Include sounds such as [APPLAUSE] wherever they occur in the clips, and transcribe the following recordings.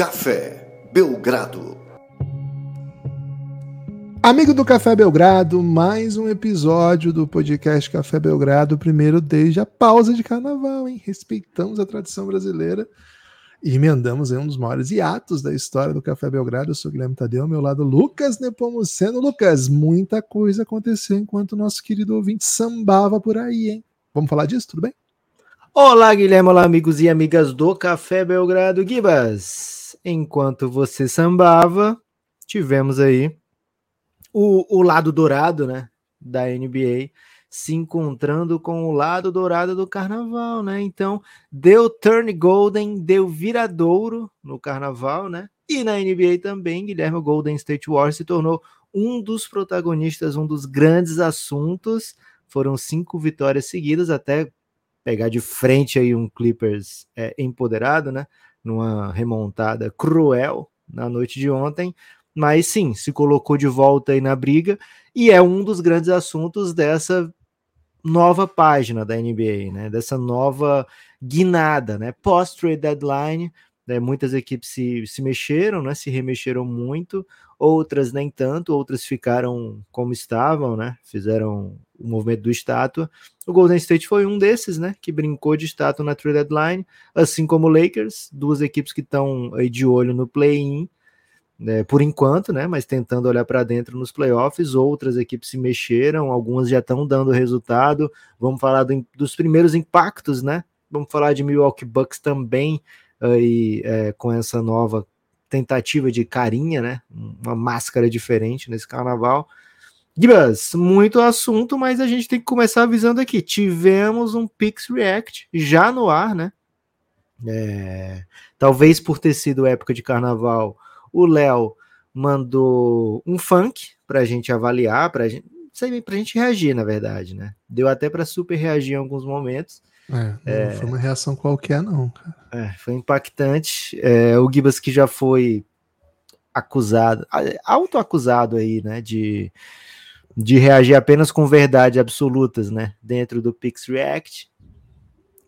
Café Belgrado. Amigo do Café Belgrado, mais um episódio do podcast Café Belgrado, primeiro desde a pausa de carnaval, hein? Respeitamos a tradição brasileira e emendamos em um dos maiores hiatos da história do Café Belgrado. Eu sou Guilherme Tadeu, ao meu lado Lucas Nepomuceno. Lucas, muita coisa aconteceu enquanto o nosso querido ouvinte sambava por aí, hein? Vamos falar disso, tudo bem? Olá, Guilherme, olá, amigos e amigas do Café Belgrado Gibas. Enquanto você sambava, tivemos aí o, o lado dourado, né, da NBA se encontrando com o lado dourado do carnaval, né? Então, deu turn golden, deu viradouro no carnaval, né? E na NBA também, Guilherme Golden State Warriors se tornou um dos protagonistas, um dos grandes assuntos. Foram cinco vitórias seguidas, até pegar de frente aí um Clippers é, empoderado, né? Numa remontada cruel na noite de ontem, mas sim, se colocou de volta aí na briga e é um dos grandes assuntos dessa nova página da NBA, né? Dessa nova guinada, né? Post-trade deadline, né? muitas equipes se, se mexeram, né? Se remexeram muito, outras nem tanto, outras ficaram como estavam, né? Fizeram o movimento do estátua. O Golden State foi um desses, né? Que brincou de estátua na trade deadline, assim como o Lakers, duas equipes que estão aí de olho no play-in. Né, por enquanto, né, mas tentando olhar para dentro nos playoffs, outras equipes se mexeram, algumas já estão dando resultado. Vamos falar do, dos primeiros impactos, né? Vamos falar de Milwaukee Bucks também, aí, é, com essa nova tentativa de carinha, né? Uma máscara diferente nesse carnaval. Gibas, muito assunto, mas a gente tem que começar avisando aqui. Tivemos um Pix React já no ar, né? É, talvez por ter sido época de carnaval, o Léo mandou um funk para a gente avaliar, para gente, pra gente reagir, na verdade, né? Deu até para super reagir em alguns momentos. É, não é, foi uma reação qualquer, não. Cara. É, foi impactante. É, o Gibas que já foi acusado, autoacusado aí, né, de, de reagir apenas com verdades absolutas, né, dentro do Pix React.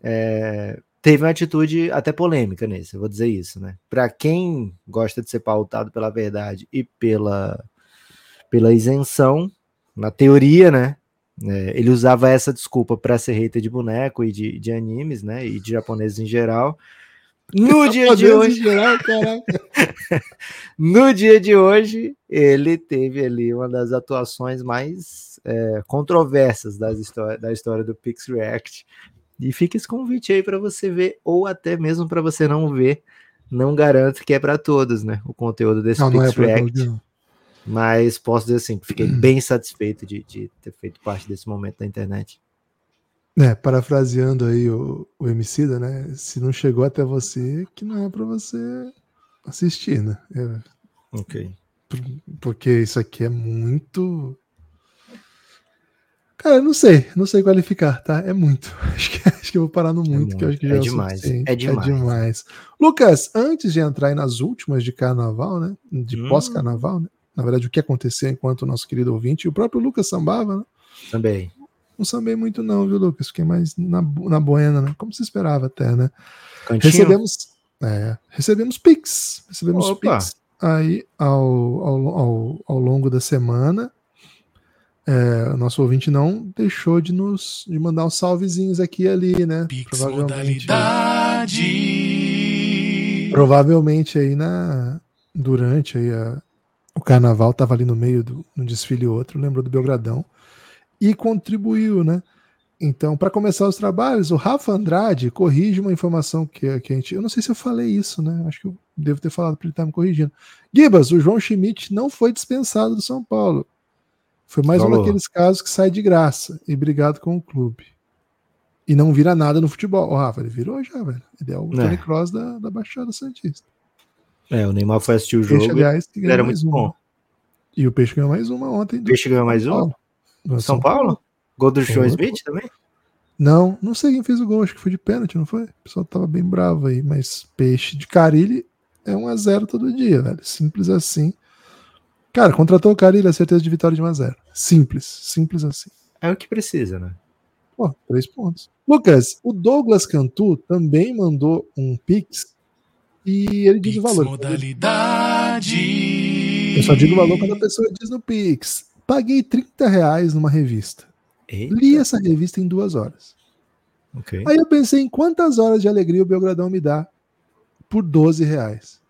É, teve uma atitude até polêmica nesse, eu vou dizer isso, né? Para quem gosta de ser pautado pela verdade e pela, pela isenção, na teoria, né? É, ele usava essa desculpa para ser hater de boneco e de, de animes, né? E de japoneses em geral. No dia de hoje, geral, [LAUGHS] no dia de hoje, ele teve ali uma das atuações mais é, controversas das história, da história do Pix React. E fica esse convite aí para você ver, ou até mesmo para você não ver. Não garanto que é para todos, né? O conteúdo desse não, Pix não é React. Mas posso dizer assim, fiquei [CLEARS THROAT] bem satisfeito de, de, ter feito parte desse momento da internet. É, parafraseando aí o, o Emicida, né? Se não chegou até você, que não é para você assistir, né? É, ok. Porque isso aqui é muito. Cara, não sei, não sei qualificar, tá? É muito. [LAUGHS] Acho que, acho que eu vou parar no muito, é muito. que eu acho que já é, é demais. É demais. É demais. Lucas, antes de entrar nas últimas de carnaval, né? De hum. pós-carnaval, né? na verdade, o que aconteceu enquanto o nosso querido ouvinte, e o próprio Lucas sambava, né? Também. Não sambei muito, não, viu, Lucas? Fiquei mais na, na buena, né? Como se esperava até, né? Cantinho? Recebemos. É, recebemos Pix. Recebemos Opa. Pix aí ao, ao, ao, ao longo da semana. É, o nosso ouvinte não deixou de nos de mandar uns salvezinhos aqui e ali, né? Pix provavelmente, modalidade. provavelmente aí na durante aí a, o carnaval estava ali no meio do um desfile outro, lembrou do Belgradão e contribuiu, né? Então, para começar os trabalhos, o Rafa Andrade corrige uma informação que, que a gente. Eu não sei se eu falei isso, né? Acho que eu devo ter falado para ele estar tá me corrigindo. Gibas, o João Schmidt não foi dispensado do São Paulo. Foi mais Falou. um daqueles casos que sai de graça e brigado com o clube. E não vira nada no futebol. O Rafa, ele virou já, velho. Ele é o é. Tony Cross da, da Baixada Santista. É, o Neymar foi assistir o jogo. Peixe, aliás, ele era muito uma. bom. E o Peixe ganhou mais uma ontem. O Peixe ganhou mais uma? São, São Paulo? Paulo? Gol do João Smith também? Não, não sei quem fez o gol, acho que foi de pênalti, não foi? O pessoal tava bem bravo aí, mas Peixe de Carilli é 1x0 todo dia, velho. Simples assim. Cara, contratou o Carilli, a certeza de vitória de 1x0. Simples, simples assim. É o que precisa, né? Pô, três pontos. Lucas, o Douglas Cantu também mandou um pix E ele diz o valor. Modalidade. Eu só digo o valor quando a pessoa diz no Pix. Paguei 30 reais numa revista. Eita, Li essa revista em duas horas. ok. Aí eu pensei em quantas horas de alegria o Belgradão me dá por 12 reais.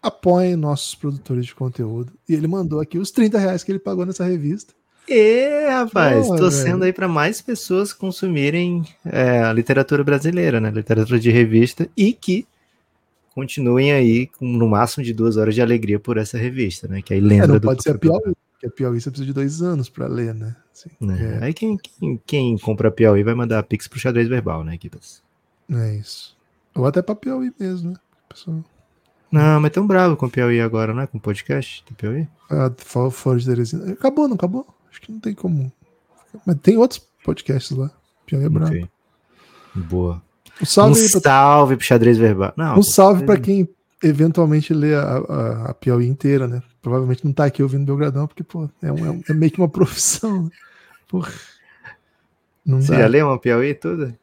Apoiem nossos produtores de conteúdo. E ele mandou aqui os 30 reais que ele pagou nessa revista. E, rapaz, torcendo velho. aí para mais pessoas consumirem é, a literatura brasileira, né? Literatura de revista e que continuem aí com no máximo de duas horas de alegria por essa revista, né? Que aí É, lembra não do pode ser a Piauí. Porque a Piauí você precisa de dois anos para ler, né? Assim, Né? Aí quem, quem, quem compra Piauí vai mandar Pix pro xadrez verbal, né, Kibas? é, é isso. Ou até para Piauí mesmo, né? Pessoal, Não, mas tão bravo com o Piauí agora, não é? Com o podcast do Piauí? ah, for- Fora de Teresina. Acabou, não acabou? Acho que não tem como. Mas tem outros podcasts lá. Piauí é brabo. Ok. Boa. Um salve um pra salve pro xadrez verbal. Não, Um salve para quem eventualmente lê a, a, a Piauí inteira, né? Provavelmente não tá aqui ouvindo Belgradão, porque, pô, é, um- é um- é meio que uma [LAUGHS] profissão. né? Porra. Não Você dá. já leu uma Piauí toda?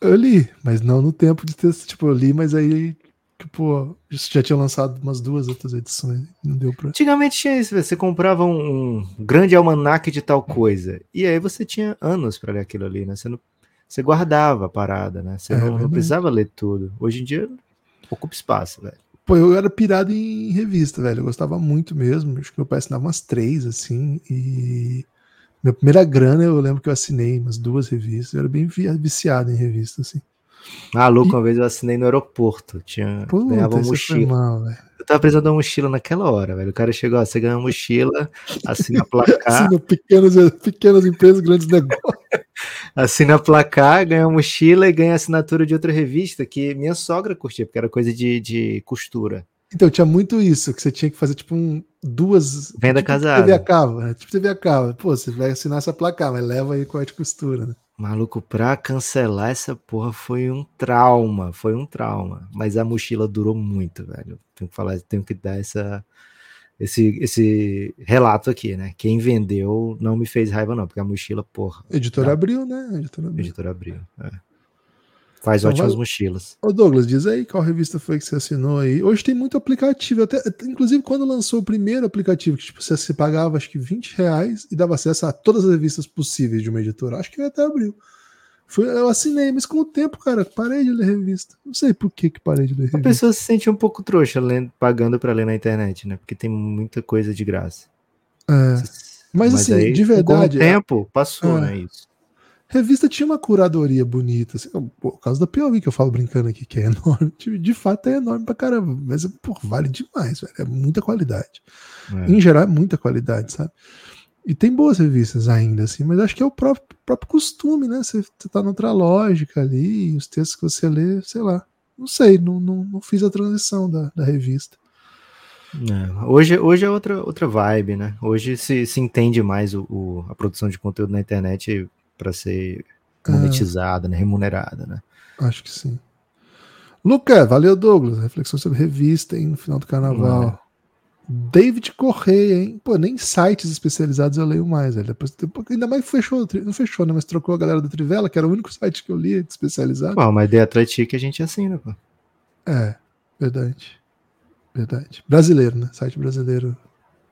Eu li, mas não no tempo de ter. Tipo, eu li, mas aí, tipo, já tinha lançado umas duas outras edições. Não deu pra. Antigamente tinha isso, você comprava um, grande almanaque de tal coisa. E aí você tinha anos para ler aquilo ali, né? Você, não, você guardava a parada, né? Você É não, não precisava ler tudo. Hoje em dia ocupa espaço, velho. Pô, eu era pirado em revista, velho. Eu gostava muito mesmo. Acho que meu pai assinava umas três, assim. E minha primeira grana eu lembro que eu assinei umas duas revistas. Eu era bem vi- viciado em revista, assim. Ah, louco, uma vez eu assinei no aeroporto. Tinha, Puta, ganhava mochila. mal, velho. Eu tava precisando de uma mochila naquela hora, velho. O cara chegou, ó, você ganha uma mochila, assina [LAUGHS] placar, Assina pequenas, pequenas empresas, grandes negócios. Assina placar, ganha mochila e ganha assinatura de outra revista que minha sogra curtia, porque era coisa de, de costura. Então, tinha muito isso, que você tinha que fazer, tipo, um, duas... Venda tipo casada. TV a cabo, né? Tipo TV a cabo. Pô, você vai assinar essa placar, mas leva aí com a de costura, né? Maluco, pra cancelar essa porra foi um trauma, foi um trauma. Mas a mochila durou muito, velho. Tenho que falar, tenho que dar essa, esse, esse relato aqui, né? Quem vendeu não me fez raiva, não, porque a mochila, porra, Editora Tá. Abril, né? Editora Abril. editora abriu. é. Faz Então ótimas vai- mochilas. Ô Douglas, diz aí qual revista foi que você assinou aí. Hoje tem muito aplicativo. Até, inclusive, quando lançou o primeiro aplicativo, que tipo, você, você pagava acho que 20 reais e dava acesso a todas as revistas possíveis de uma editora. Acho que até abriu. Foi, eu assinei, mas com o tempo, cara, parei de ler revista. Não sei por que, que parei de ler A revista. pessoa se sente um pouco trouxa lendo, pagando pra ler na internet, né? Porque tem muita coisa de graça. É. Mas, assim, de com o verdade, tempo passou, É. né? Isso. Revista tinha uma curadoria bonita, assim, por causa da Piauí que eu falo brincando aqui, que é [LAUGHS] enorme. De, de fato é enorme pra caramba, mas pô, vale demais, velho. É muita qualidade. É. Em geral, é muita qualidade, sabe? E tem boas revistas ainda, assim, mas acho que é o próprio, próprio costume, né? Você, você tá noutra lógica ali, os textos que você lê, sei lá. Não sei, não, não, não fiz a transição da, da revista. É, hoje, hoje é outra, outra vibe, né? Hoje se, se entende mais o, o- a produção de conteúdo na internet para ser Ah. monetizada, né? remunerada, né? Acho que sim. Luca, valeu, Douglas. Reflexão sobre revista, hein, no final do carnaval. David Correia, hein? Pô, nem sites especializados eu leio mais, velho. Depois, depois- ainda mais fechou, não fechou, né? Mas trocou a galera da Trivela, que era o único site que eu lia especializado. Pô, uma ideia atlética que a gente assina, pô. É, verdade. Verdade. Brasileiro, né? Site brasileiro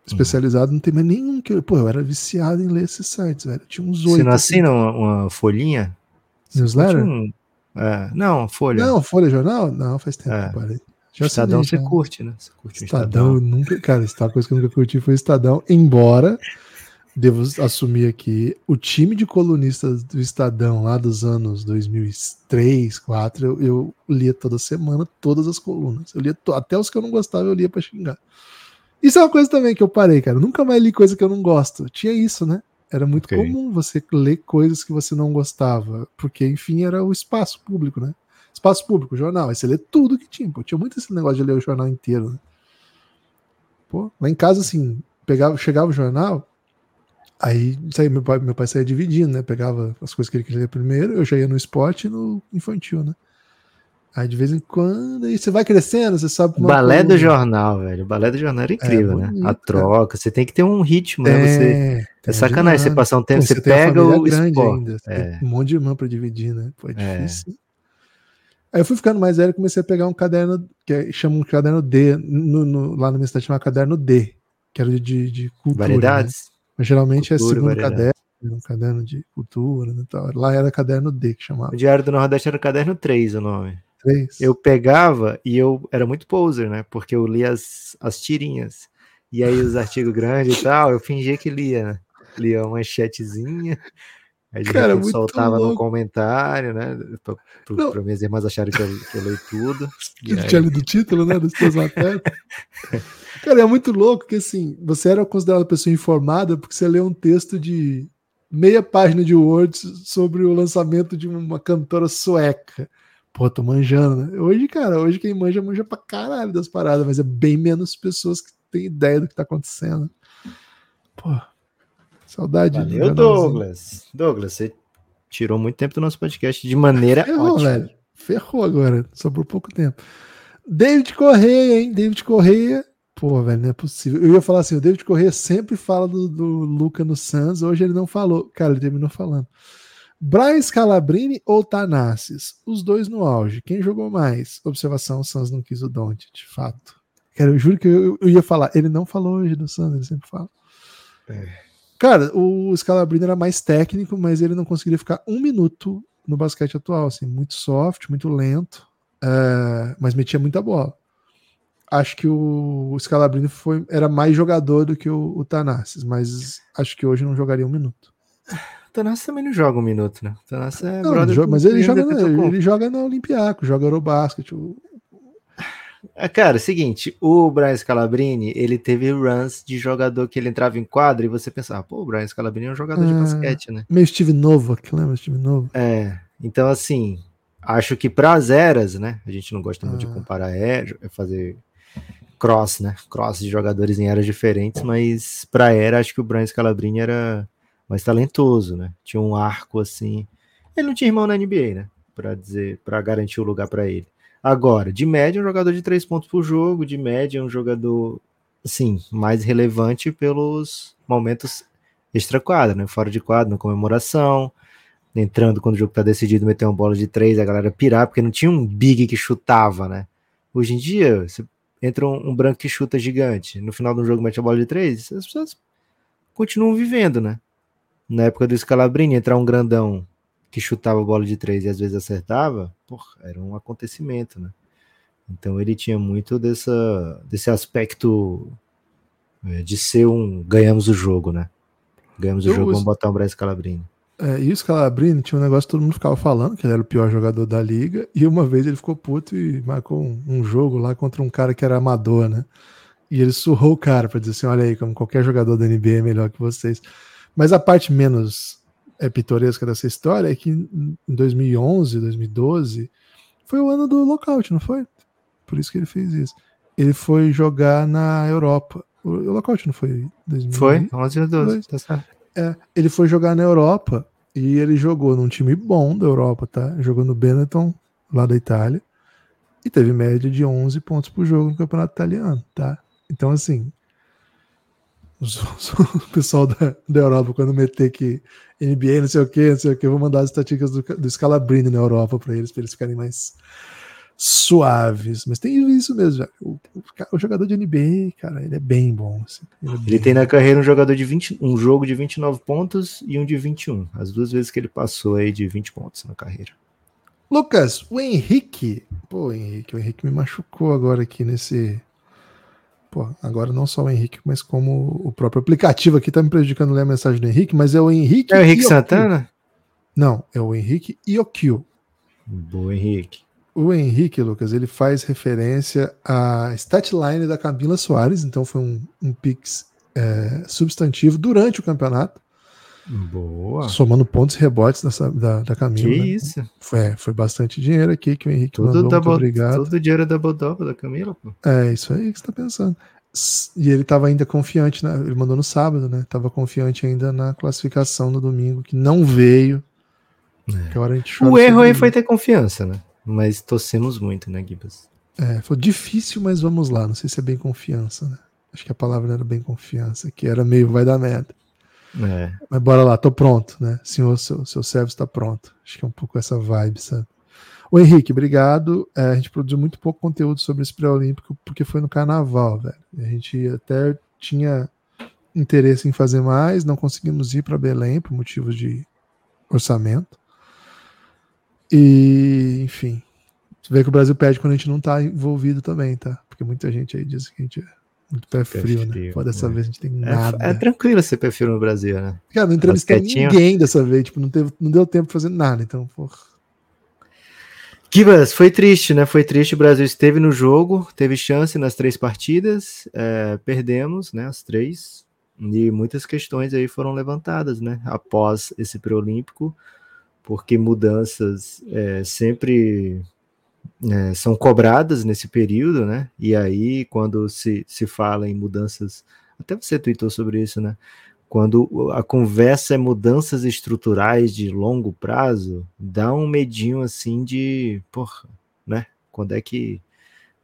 especializado, não tem mais nenhum que eu. Pô, eu era viciado em ler esses sites, velho. Tinha uns oito. Você não assim. assina uma, uma folhinha? Newsletter? um- é, não, folha. Não, Folha Jornal? Não, faz tempo É. que eu parei. Já Estadão assinei, você já. curte, né? Você curte Estadão, Estadão. nunca. Cara, essa coisa que eu nunca curti foi Estadão, embora devo assumir aqui, o time de colunistas do Estadão lá dos anos 2003, 2004, eu, eu lia toda semana todas as colunas. Eu lia até os que eu não gostava, eu lia pra xingar. Isso é uma coisa também que eu parei, cara. Eu nunca mais li coisa que eu não gosto. Tinha isso, né? Era muito Ok. comum você ler coisas que você não gostava, porque, enfim, era o espaço público, né? Espaço público, jornal. Aí você lê tudo que tinha. Pô, tinha muito esse negócio de ler o jornal inteiro, né? Pô, lá em casa, assim, pegava, chegava o jornal, aí saía, meu, pai, meu pai saía dividindo, né? Pegava as coisas que ele queria ler primeiro, eu já ia no esporte e no infantil, né? Aí de vez em quando, aí você vai crescendo, você sabe uma balé do coluna- jornal, velho. O balé do jornal era incrível, né? bonito, A cara. troca, você tem que ter um ritmo, né? Você, É, é sacanagem você passar um tempo, Pô, você, a pega o esporte. ainda, você É. um monte de irmã pra dividir, né? Pô, é É. difícil. Aí eu fui ficando mais velho e comecei a pegar um caderno, que é, chama um caderno D, no, no, lá na minha cidade chama caderno D, que era de, de cultura. Né? Variedades? Né? Mas geralmente é cultura, é segundo variedade. caderno, um caderno de cultura, né, tal. lá era caderno D que chamava. O Diário do Nordeste era caderno 3 o nome. 3. Eu pegava e eu era muito poser, né? Porque eu lia as, as tirinhas. E aí os artigos grandes e tal, eu fingia que lia, né? Lia uma manchetezinha. Aí Cara, repente soltava louco. no comentário, né? Para minhas irmãs acharem que eu, que eu leio tudo. [LAUGHS] Tinha lido o título, né? Das suas matérias. Cara, é muito louco que assim, você era considerado pessoa informada porque você leu um texto de meia página de Word sobre o lançamento de uma cantora sueca. Pô, tô manjando, né? Hoje, cara, hoje quem manja, manja pra caralho das paradas, mas é bem menos pessoas que têm ideia do que tá acontecendo. Pô, Saudade. Valeu, Douglas. Douglas, você tirou muito tempo do nosso podcast de maneira Ferrou, ótima. velho. Ferrou agora, por pouco tempo. David Correia, hein? David Correia. Pô, velho, não é possível. Eu ia falar assim, o David Correia sempre fala do, do Luca no Suns, hoje ele não falou. Cara, ele terminou falando. Brian Scalabrini ou Tanassis? Os dois no auge. Quem jogou mais? Observação, o Suns não quis o Don't, de fato. Cara, eu juro que eu, eu ia falar. Ele não falou hoje do Suns, ele sempre fala. É. Cara, o Scalabrino era mais técnico, mas ele não conseguiria ficar um minuto no basquete atual, assim, muito soft, muito lento, é, mas metia muita bola. Acho que o, Scalabrino foi, era mais jogador do que o, o Tanassis, mas acho que hoje não jogaria um minuto. O Tanassis também não joga um minuto, né? O Tanassis é não, brother. Mas ele joga, na, ele joga no Olympiaco, joga Eurobasket. O, cara, é o seguinte, o Brian Scalabrini, ele teve runs de jogador que ele entrava em quadra e você pensava, pô, o Brian Scalabrini é um jogador de ah, basquete, né? Meio Steve Novo, que lembra Steve Novo? É, então assim, acho que para as eras, né, a gente não gosta muito de ah. comparar é, é fazer cross, né, cross de jogadores em eras diferentes, mas para era, acho que o Brian Scalabrini era mais talentoso, né, tinha um arco assim, ele não tinha irmão na NBA, né, para dizer, para garantir o lugar para ele. Agora, de média, um jogador de três pontos por jogo, de média, um jogador, assim, mais relevante pelos momentos extra-quadra, né? Fora de quadro, na comemoração, entrando quando o jogo tá decidido, meter uma bola de três, a galera pirar, porque não tinha um big que chutava, né? Hoje em dia, você entra um, um branco que chuta gigante, no final do jogo mete a bola de três, as pessoas continuam vivendo, né? Na época do Scalabrini, entrar um grandão que chutava bola de três e às vezes acertava, porra, era um acontecimento, né? Então ele tinha muito dessa, desse aspecto é, de ser um ganhamos o jogo, né? Ganhamos Eu, o jogo, vamos botar o Braz Calabrini. É, e o Scalabrini tinha um negócio que todo mundo ficava falando, que ele era o pior jogador da liga, e uma vez ele ficou puto e marcou um, um jogo lá contra um cara que era amador, né? E ele surrou o cara para dizer assim: olha aí, como qualquer jogador da NBA é melhor que vocês. Mas a parte menos é, pitoresca dessa história é que em 2011, 2012, foi o ano do lockout, não foi? Por isso que ele fez isso. Ele foi jogar na Europa. O, lockout não foi? 2012? Foi, 11 e 12, tá certo. É, ele foi jogar na Europa e ele jogou num time bom da Europa, tá? Jogou no Benetton, lá da Itália, e teve média de 11 pontos por jogo no campeonato italiano, tá? Então, assim, [LAUGHS] o pessoal da, da Europa, quando meter que NBA, não sei o que, não sei o que, vou mandar as estatísticas do, do Scalabrini na Europa para eles, para eles ficarem mais suaves. Mas tem isso mesmo, o, o, o, jogador de NBA, cara, ele é bem bom. Assim, ele, é ele tem na carreira um jogador de 20, um jogo de 29 pontos e um de 21. As duas vezes que ele passou aí de 20 pontos na carreira. Lucas, o Henrique. Pô, Henrique, o Henrique me machucou agora aqui nesse Pô, agora não só o Henrique, mas como o próprio aplicativo aqui tá me prejudicando ler a mensagem do Henrique, mas é o Henrique. É o Henrique Santana? Não, é o Henrique Iokio. Boa, Henrique. O Henrique, Lucas, ele faz referência à statline da Camila Soares, então foi um, um pix é, substantivo durante o campeonato. Boa. Somando pontos e rebotes dessa, da, da Camila. Que né? isso. Foi, foi bastante dinheiro aqui que o Henrique tudo mandou. Double, obrigado. Tudo dinheiro double double da Camila, pô. É, isso aí que você tá pensando. E ele estava ainda confiante, né? ele mandou no sábado, né? Tava confiante ainda na classificação no domingo, que não veio. É. o erro aí foi ter confiança, né? Mas torcemos muito, né, Gibas? É, foi difícil, mas vamos lá. Não sei se é bem confiança, né? Acho que a palavra era bem confiança, que era meio vai dar merda. É. Mas bora lá, tô pronto, né? Senhor, seu, seu servo está pronto. Acho que é um pouco essa vibe, sabe? O Henrique, obrigado. É, a gente produziu muito pouco conteúdo sobre esse pré-olímpico porque foi no carnaval, velho. A gente até tinha interesse em fazer mais, não conseguimos ir para Belém por motivos de orçamento. E, enfim, você vê que o Brasil perde quando a gente não está envolvido também, tá? Porque muita gente aí diz que a gente é muito pé frio, pé frio né? Pô, dessa é. vez a gente tem é, nada. É, tranquilo ser pé frio no Brasil, né? Cara, não entrevistei ninguém dessa vez, tipo, não, teve, não deu tempo pra fazer nada, então, porra. Kibas, foi triste, né? Foi triste. O Brasil esteve no jogo, teve chance nas três partidas, é, perdemos, né? As três. E muitas questões aí foram levantadas, né? Após esse pré-olímpico, porque mudanças é, sempre é, são cobradas nesse período, né? E aí, quando se, se fala em mudanças, até você tweetou sobre isso, né? Quando a conversa é mudanças estruturais de longo prazo, dá um medinho assim de, porra, né? Quando é que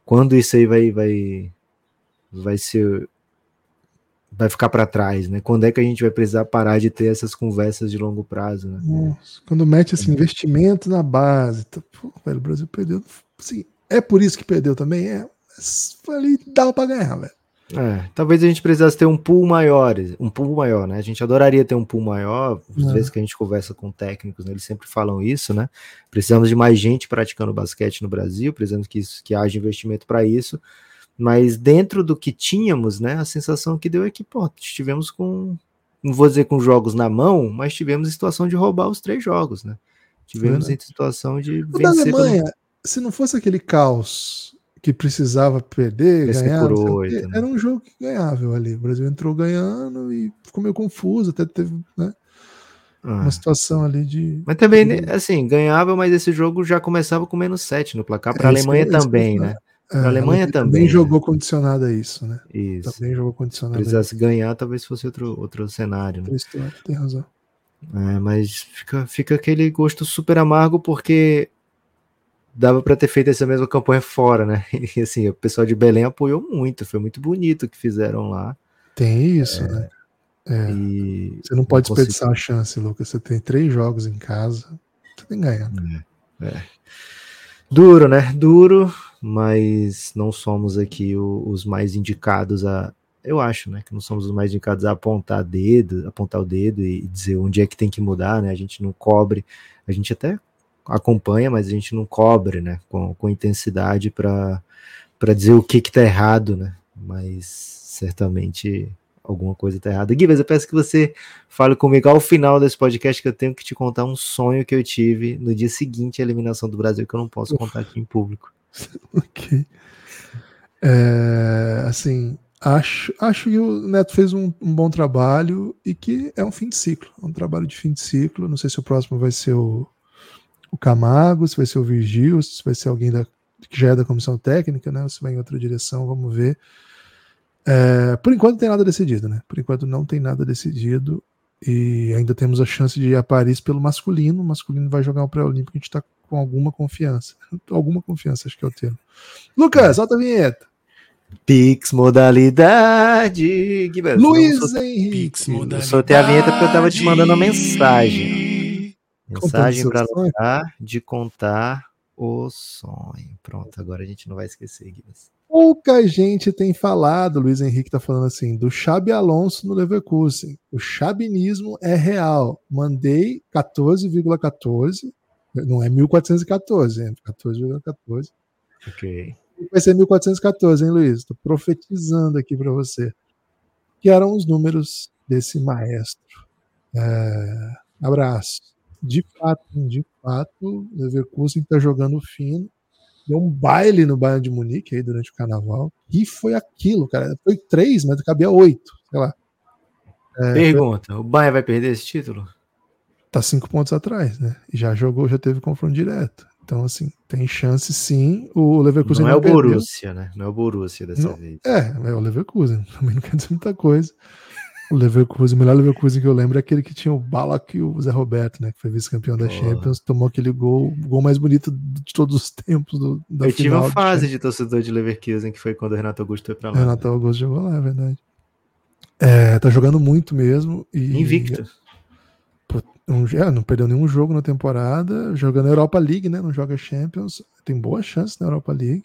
quando isso aí vai vai vai ser vai ficar para trás, né? Quando é que a gente vai precisar parar de ter essas conversas de longo prazo, né? Nossa, quando mete esse investimento na base, tá, pô, velho, o Brasil perdeu, assim, é por isso que perdeu também, é, ali dava para ganhar, velho. É, talvez a gente precisasse ter um pool maior, um pool maior, né? A gente adoraria ter um pool maior. Às é. vezes que a gente conversa com técnicos, né, eles sempre falam isso, né? Precisamos de mais gente praticando basquete no Brasil, precisamos que, isso, que haja investimento para isso. Mas dentro do que tínhamos, né? A sensação que deu é que, pô, estivemos com, não vou dizer com jogos na mão, mas tivemos a situação de roubar os três jogos, né? Tivemos a situação de vencer. Alemanha, pelo... se não fosse aquele caos que precisava perder, ganhar. era um jogo que ganhável ali. O Brasil entrou ganhando e ficou meio confuso, até teve né, ah. uma situação ali de. Mas também, de... assim, ganhava, mas esse jogo já começava com menos 7 no placar. Para a Alemanha também, né? Para a é, Alemanha também. Também jogou né? condicionado a isso, né? Isso. Também jogou condicionado. Precisasse ganhar, talvez fosse outro, outro cenário. Né? Tem razão. É, mas fica, fica aquele gosto super amargo porque dava para ter feito essa mesma campanha fora, né? [LAUGHS] E assim, o pessoal de Belém apoiou muito, foi muito bonito o que fizeram lá. Tem isso, é, né? É. Você não pode não desperdiçar a chance, Lucas. Você tem três jogos em casa, você tem que ganhar. Né? É, é. Duro, né? Duro, mas não somos aqui o, os mais indicados a. Eu acho, né? Que não somos os mais indicados a apontar dedo, apontar o dedo e dizer onde é que tem que mudar, né? A gente não cobre, a gente até acompanha, mas a gente não cobre, né, com, com intensidade para dizer o que que tá errado, né, mas certamente alguma coisa tá errada. Guilherme, eu peço que você fale comigo ao final desse podcast que eu tenho que te contar um sonho que eu tive no dia seguinte à eliminação do Brasil que eu não posso contar aqui em público. [LAUGHS] ok. É, assim, acho, acho que o Neto fez um, um, bom trabalho e que é um fim de ciclo, um trabalho de fim de ciclo. Não sei se o próximo vai ser o, o Camargo, se vai ser o Virgil, se vai ser alguém da, que já é da comissão técnica, né? Se vai em outra direção, vamos ver. É, por enquanto não tem nada decidido, né? Por enquanto não tem nada decidido e ainda temos a chance de ir a Paris pelo masculino. O masculino vai jogar o pré-olímpico, a gente está com alguma confiança. [LAUGHS] alguma confiança, acho que é o termo. Lucas, solta a vinheta. Pix modalidade. Luiz Henrique. Pix modalidade. Eu soltei a vinheta porque eu estava te mandando uma mensagem. Mensagem para lembrar de contar o sonho. Pronto, agora a gente não vai esquecer, Guilherme. Pouca gente tem falado, Luiz Henrique está falando assim, do Xabi Alonso no Leverkusen. O chabinismo é real. Mandei 14,14, não é 1414, é 14,14. Ok. Vai ser 1414, hein, Luiz? Estou profetizando aqui para você. Que eram os números desse maestro. É... Abraço de fato, de fato, Leverkusen está jogando fino. Deu um baile no Bayern de Munique aí durante o carnaval. E foi aquilo, cara. Foi três, mas cabia oito, sei lá. É, Pergunta: foi... o Bayern vai perder esse título? Tá cinco pontos atrás, né? E já jogou, já teve confronto direto. Então, assim, tem chance sim. O Leverkusen não, não é o Borussia, né? Não é o Borussia dessa não, vez. É, é o Leverkusen. [LAUGHS] Também não quer dizer muita coisa. O Leverkusen, o melhor Leverkusen que eu lembro é aquele que tinha o Balak e o Zé Roberto, né? Que foi vice-campeão da. Champions, tomou aquele gol, o gol mais bonito de todos os tempos do, da eu final. Eu tive uma fase de torcedor de Leverkusen que foi quando o Renato Augusto foi pra lá. Renato né? Augusto jogou lá, é verdade. É, tá jogando muito mesmo. E, Invicto. Não, é, não perdeu nenhum jogo na temporada, jogando Europa League, né? Não joga Champions, tem boa chance na Europa League.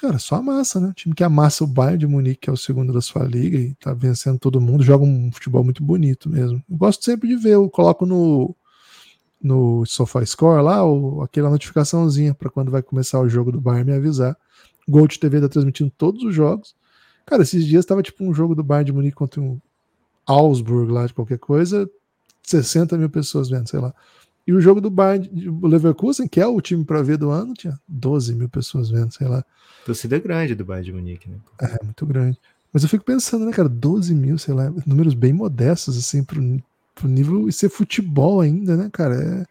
Cara, só amassa, né? O time que amassa o Bayern de Munique, que é o segundo da sua liga e tá vencendo todo mundo, joga um futebol muito bonito mesmo. Eu gosto sempre de ver, eu coloco no no SofaScore lá, ou aquela notificaçãozinha para quando vai começar o jogo do Bayern me avisar. Gold TV tá transmitindo todos os jogos. Cara, esses dias tava tipo um jogo do Bayern de Munique contra um Augsburg lá de qualquer coisa, 60 mil pessoas vendo, sei lá. E o jogo do Bayern, o Leverkusen, que é o time para ver do ano, tinha 12 mil pessoas vendo, sei lá. Torcida grande do Bayern de Munique, né? É, muito grande. Mas eu fico pensando, né, cara, 12 mil, sei lá, números bem modestos, assim, pro, pro nível e ser futebol ainda, né, cara? É,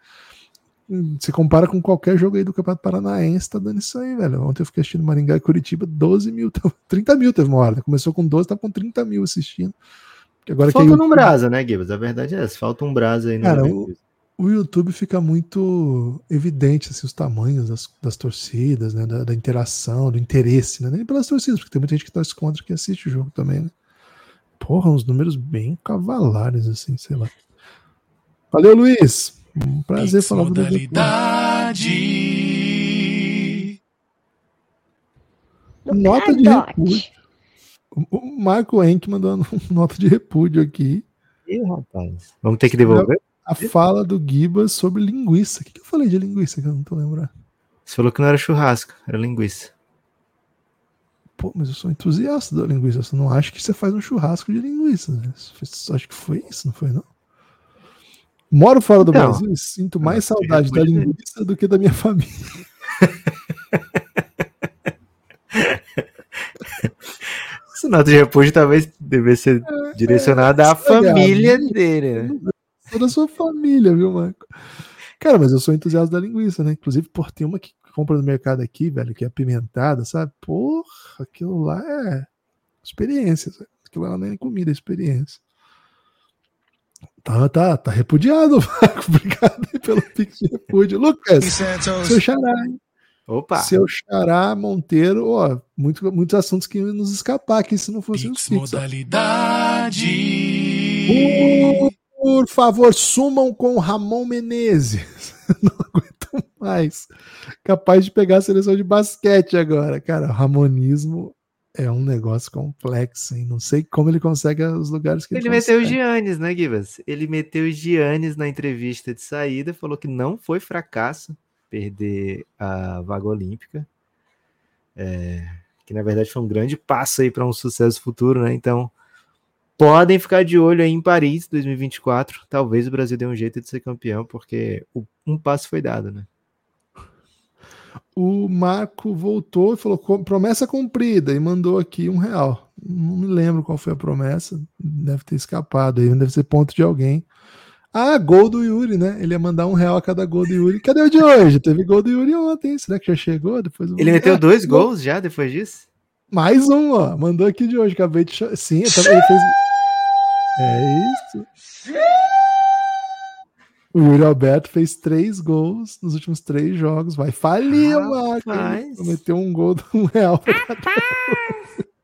você compara com qualquer jogo aí do Campeonato Paranaense, tá dando isso aí, velho. Ontem eu fiquei assistindo Maringá e Curitiba, 12 mil, [LAUGHS] 30 mil teve uma hora, né? Começou com 12, tá com 30 mil assistindo. Agora falta que um brasa, né, Gibbs? A verdade é essa, falta um brasa aí no Cara, o, o YouTube fica muito evidente assim, os tamanhos das, das torcidas, né, da, da, interação, do interesse, né, nem pelas torcidas, porque tem muita gente que torce contra que assiste o jogo também, né? Porra, uns números bem cavalares, assim, sei lá. Valeu, Luiz. Um prazer falar modalidade. Do Nota de repúdio. O Marco Henk mandou uma [LAUGHS] nota de repúdio aqui. Ih, rapaz. Vamos ter que devolver? a fala do Gibas sobre linguiça. O que, eu falei de linguiça que eu não tô lembrando? Você falou que não era churrasco, era linguiça. Pô, mas eu sou entusiasta da linguiça. Eu não acho que você faz um churrasco de linguiça. Né? Acho que foi isso, não foi, não? Moro fora do então, Brasil e sinto mais saudade da linguiça do que da minha família. [LAUGHS] Essa nota de repúdio talvez deve ser é, direcionada é, à família dele. Né? toda a sua família, viu, Marco? Cara, mas eu sou entusiasta da linguiça, né? Inclusive, por tem uma que compra no mercado aqui, velho, que é apimentada, sabe? Porra, aquilo lá é experiência, sabe? Aquilo lá não é comida, é experiência. Tá, tá, tá repudiado, [LAUGHS] Marco. Obrigado pelo pix de repúdio. Lucas, seu xará, hein? Opa! Seu xará Monteiro, ó, muito, muitos assuntos que iam nos escapar aqui se não fosse os pix. Modalidade. Por favor, sumam com Ramon Menezes. [LAUGHS] Não aguento mais. Capaz de pegar a seleção de basquete agora. Cara, o Ramonismo é um negócio complexo, hein? Não sei como ele consegue os lugares que ele Ele meteu o Giannis, né, Givas? Ele meteu o Giannis na entrevista de saída, falou que não foi fracasso perder a vaga olímpica. É, que na verdade foi um grande passo aí para um sucesso futuro, né? Então, podem ficar de olho aí em Paris 2024. Talvez o Brasil dê um jeito de ser campeão, porque um passo foi dado, né? O Marco voltou e falou promessa cumprida e mandou aqui um real. Não me lembro qual foi a promessa, deve ter escapado aí, deve ser ponto de alguém. Ah, gol do Yuri, né? Ele ia mandar um real a cada gol do Yuri. Cadê o de hoje? Teve gol do Yuri ontem. Será que já chegou? Depois Ele meteu ah, dois gols já depois disso? Mais um, ó. Mandou aqui de hoje. Acabei de. Sim, ele fez. É isso. O Yuri Alberto fez três gols nos últimos três jogos. Vai falir, Marco. Prometeu um gol de um real pra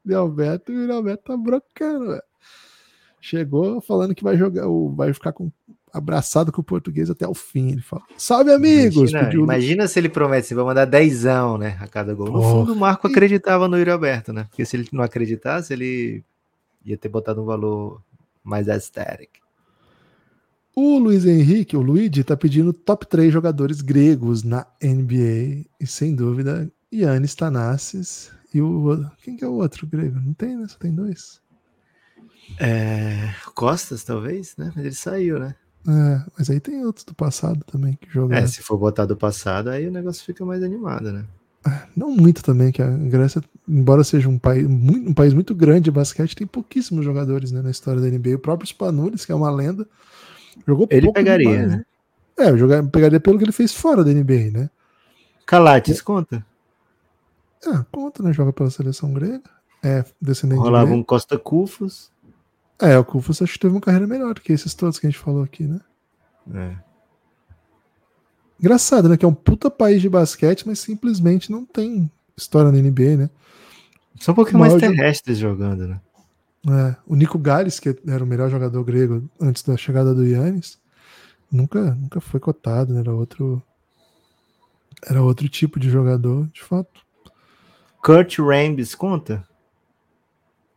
Yuri Alberto e o Yuri Alberto tá brocando, velho. Chegou falando que vai jogar, vai ficar com, abraçado com o português até o fim. Ele fala: Salve, amigos! Imagina, pediu... imagina se ele promete, você vai mandar dezão, né? A cada gol. No fundo, o Marco acreditava no Yuri Alberto, né? Porque se ele não acreditasse, ele ia ter botado um valor mais aesthetic. O Luiz Henrique, o Luigi, tá pedindo top 3 jogadores gregos na NBA. E sem dúvida, Yannis Tanassis e o. Quem que é o outro grego? Não tem, né? Só tem dois. É, Costas, talvez, né? Mas ele saiu, né? É, mas aí tem outros do passado também que jogaram. É, se for botar do passado, aí o negócio fica mais animado, né? Não muito também, que a Grécia, embora seja um país, muito, um país muito grande de basquete, tem pouquíssimos jogadores né, na história da NBA. O próprio Spanulis, que é uma lenda, jogou Ele pegaria, demais, né? É, eu pegaria pelo que ele fez fora da NBA, né? Calates, é. conta? Ah, conta, né? Joga pela seleção grega. É, descendente Rolava de um Costa Cufos. É, o Cufos acho que teve uma carreira melhor do que esses todos que a gente falou aqui, né? É. Engraçado, né? Que é um puta país de basquete, mas simplesmente não tem história na NBA, né? São um pouquinho mais terrestres jogando, né? É, o Nico Gares, que era o melhor jogador grego antes da chegada do Yannis, nunca, nunca foi cotado, né? era outro era outro tipo de jogador, de fato. Kurt Rambis conta?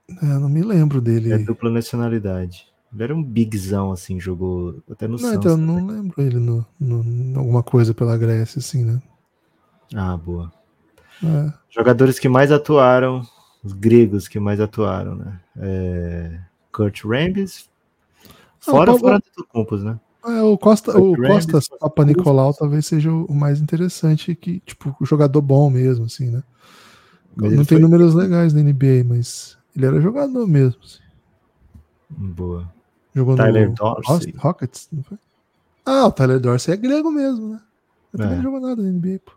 É, não me lembro dele. É dupla nacionalidade. Ele era um bigzão, assim, jogou até no Não, Santos. então eu não lembro ele no, no, em alguma coisa pela Grécia, assim, né? Ah, boa. É. Jogadores que mais atuaram, os gregos que mais atuaram, né? É... Kurt Rambis. Fora Não, fora do Campos, né? É, o Costa, Kurt o Rambis, Costas Papa Nicolau talvez seja o mais interessante, que, tipo, o jogador bom mesmo, assim, né? Mas não tem foi- números legais na NBA, mas ele era jogador mesmo. assim. Boa. Jogou Tyler no Dorsey. Rockets, não foi? Ah, o Tyler Dorsey é grego mesmo, né? Ele também É. não jogou nada na NBA, pô.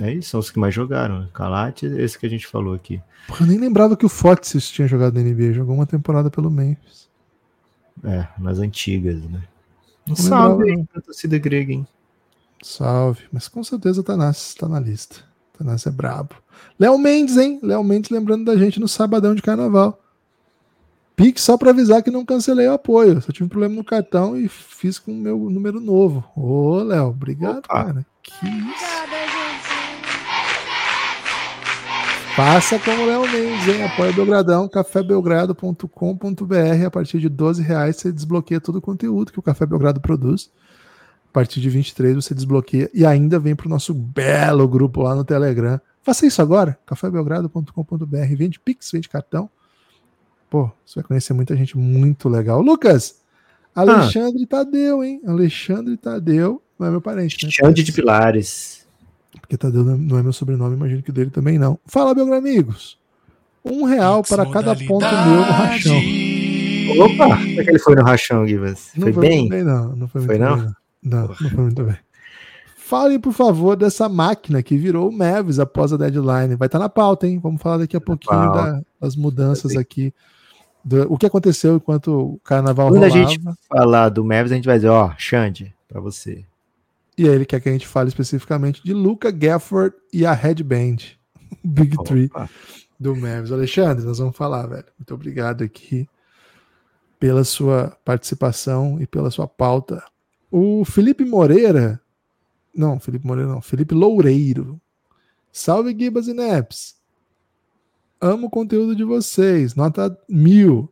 É isso, são os que mais jogaram. Kalate, esse que a gente falou aqui. Porra, eu nem lembrava que o Fotis tinha jogado na NBA. Jogou uma temporada pelo Memphis. É, nas antigas, né? Não salve lembrava, não. pra torcida grega, hein? Salve. Mas com certeza o Tanás tá na lista. O Tanás é brabo. Léo Mendes, hein? Léo Mendes lembrando da gente no sabadão de carnaval. Pix só pra avisar que não cancelei o apoio. Só tive um problema no cartão e fiz com o meu número novo. Ô, Léo, obrigado, Opa. cara. Que isso. Faça como o Léo Mendes, hein? Apoia Belgradão, cafébelgrado.com.br. A partir de 12 reais você desbloqueia todo o conteúdo que o Café Belgrado produz. A partir de 23 você desbloqueia e ainda vem para o nosso belo grupo lá no Telegram. Faça isso agora, cafébelgrado.com.br. Vende Pix, vende cartão. Pô, você vai conhecer muita gente muito legal. Lucas, Alexandre Tadeu, hein? Alexandre Tadeu, não é meu parente, né? Xande de Pilares. Porque Tadeu não é- é meu sobrenome, imagino que o dele também não. Fala, meus amigos. Um real para cada ponto meu no rachão. Opa! Como é que ele foi no rachão, Givas? Não Foi foi bem? bem, não. Não foi, Foi muito não? bem, não. Não, não foi muito bem. Falem, por favor, dessa máquina que virou o Mavis após a deadline. Vai estar na pauta, hein? Vamos falar daqui a pouquinho pauta. da- das mudanças aqui. do- o que aconteceu enquanto o carnaval Quando a rolava. gente falar do Mavis, a gente vai dizer, ó, Xande, pra você. E aí ele quer que a gente fale especificamente de Luca Gafford e a Headband. [LAUGHS] Big Three. Opa. do Mavis. Alexandre, nós vamos falar, velho. Muito obrigado aqui pela sua participação e pela sua pauta. O Felipe Moreira, não, Felipe Moreira não, Felipe Loureiro. Salve Gibas e Neps. Amo o conteúdo de vocês, nota mil.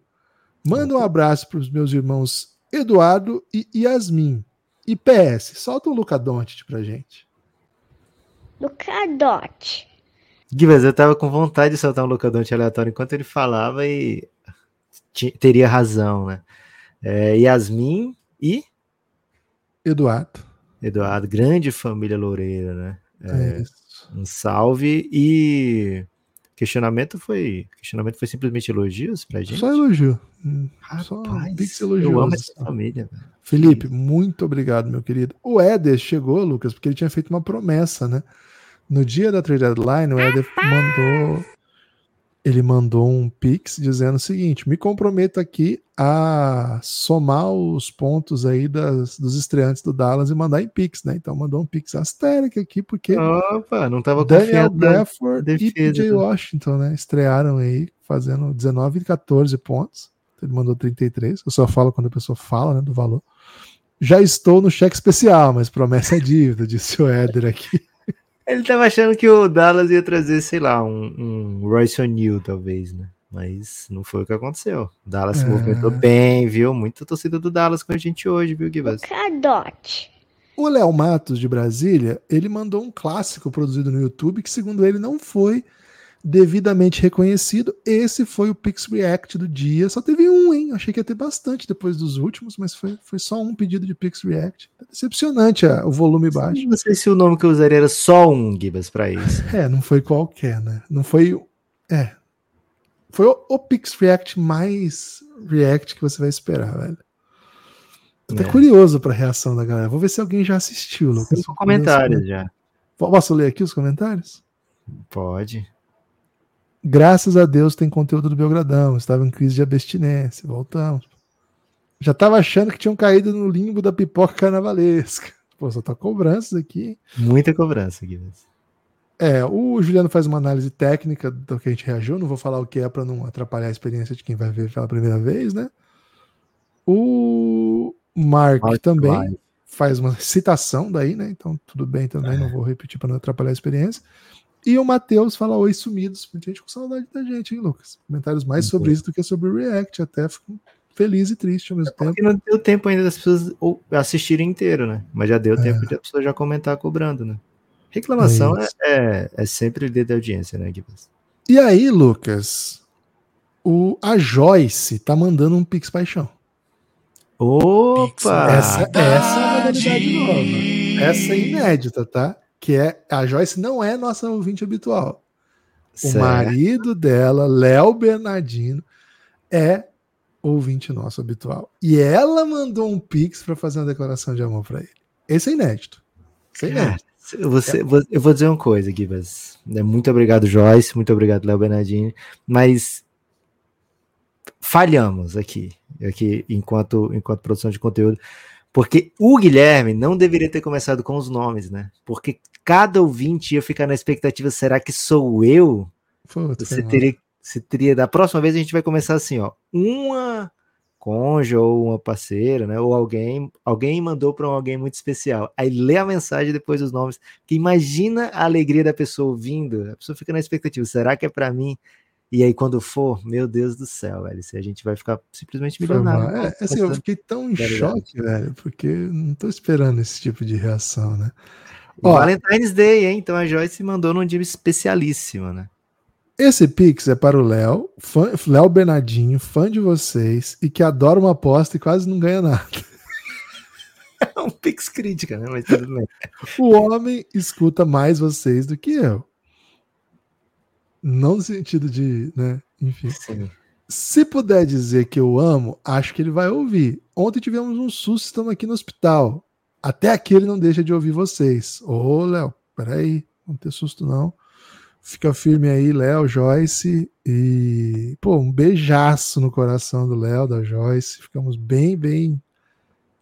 Manda um abraço para os meus irmãos Eduardo e Yasmin. E PS, solta o Luca Doncic pra gente. Lucadote. Givas, eu tava com vontade de soltar um locadante aleatório enquanto ele falava e teria razão, né? É, Yasmin e Eduardo. Eduardo, grande família Loureira, né? É, isso. Um salve e questionamento foi questionamento foi simplesmente elogios pra gente. Só elogio. Hum, Só Rapaz, bits eu amo essa família. velho. Felipe, muito obrigado, meu querido. O Éder chegou, Lucas, porque ele tinha feito uma promessa, né? No dia da trade deadline, o Éder mandou. Ele mandou um pix dizendo o seguinte: me comprometo aqui a somar os pontos aí das, dos estreantes do Dallas e mandar em pix, né? Então mandou um pix astérico aqui, porque Opa, não tava Daniel Gafford e PJ? Washington, né? Estrearam aí fazendo 19 e 14 pontos. Ele mandou 33. Eu só falo quando a pessoa fala, né, do valor. Já estou no cheque especial, mas promessa é dívida, [LAUGHS] disse o Éder aqui. Ele tava achando que o Dallas ia trazer, sei lá, um, um Royce O'Neal, talvez, né? Mas não foi o que aconteceu. O Dallas se movimentou bem, viu? Muita torcida do Dallas com a gente hoje, viu, Givas? Lucadote. O Léo Matos, de Brasília, ele mandou um clássico produzido no YouTube que, segundo ele, não foi devidamente reconhecido. Esse foi o Pix React do dia. Só teve um, hein? Achei que ia ter bastante depois dos últimos, mas foi, foi só um pedido de Pix React. Tá Decepcionante ah, o volume baixo. Não sei se o nome que eu usaria era só um Gibas pra isso. [LAUGHS] É, não foi qualquer, né? Não foi. É. Foi o, o Pix React mais React que você vai esperar, velho. Tô até É. curioso pra reação da galera. Vou ver se alguém já assistiu, Lucas. Comentários já. Posso ler aqui os comentários? Pode. Graças a Deus tem conteúdo do Belgradão. Estava em crise de abstinência. Voltamos. Já estava achando que tinham caído no limbo da pipoca carnavalesca. Pô, só tá cobranças aqui. Muita cobrança, Gibas. É, o Juliano faz uma análise técnica do que a gente reagiu, não vou falar o que é para não atrapalhar a experiência de quem vai ver pela primeira vez, né? O Mark, Mark também faz uma citação daí, né? Então tudo bem também, não vou repetir para não atrapalhar a experiência. E o Matheus fala oi sumidos. Gente com saudade da gente, hein, Lucas? Comentários mais sobre isso do que sobre o React. Até fico feliz e triste ao mesmo tempo. Porque não deu tempo ainda das pessoas assistirem inteiro, né? Mas já deu É. tempo de a pessoa já comentar cobrando, né? Reclamação é, é, é sempre líder da audiência, né, Gibbs? E aí, Lucas, o, a Joyce tá mandando um Pix Paixão. Opa! Essa, essa é uma modalidade nova. Essa é inédita, tá? Que é a Joyce não é nossa ouvinte habitual. O Certo. marido dela, Léo Bernardino, é ouvinte nosso habitual. E ela mandou um Pix para fazer uma declaração de amor para ele. Esse é inédito. Esse é inédito. Você, vo- eu vou dizer uma coisa, Gibas. É, Muito obrigado, Joyce. Muito obrigado, Léo Bernardini. Mas falhamos aqui, aqui enquanto, enquanto produção de conteúdo. Porque o Guilherme não deveria ter começado com os nomes, né? Porque cada ouvinte ia ficar na expectativa: será que sou eu? Putz, Você teria, você teria. Da próxima vez a gente vai começar assim, ó. Uma cônjuge ou uma parceira, né? Ou alguém, alguém mandou para alguém muito especial. Aí lê a mensagem depois dos nomes. Que imagina a alegria da pessoa ouvindo. A pessoa fica na expectativa, será que é para mim? E aí quando for, meu Deus do céu, velho, se a gente vai ficar simplesmente milionário. É, assim, eu fiquei tão em choque, velho, porque não tô esperando esse tipo de reação, né? Ó. Valentine's Day, hein? Então a Joyce mandou num dia especialíssimo, né? Esse Pix é para o Léo, Léo Bernardinho, fã de vocês e que adora uma aposta e quase não ganha nada. [LAUGHS] É um pix crítica, né? Mas tudo bem. O homem escuta mais vocês do que eu. Não no sentido de, né? Enfim. Sim. Se puder dizer que eu amo, acho que ele vai ouvir. Ontem tivemos um susto, estamos aqui no hospital. Até aqui ele não deixa de ouvir vocês. Ô, Léo, peraí, não ter susto não. Fica firme aí, Léo, Joyce. E, pô, um beijaço no coração do Léo, da Joyce. Ficamos bem, bem.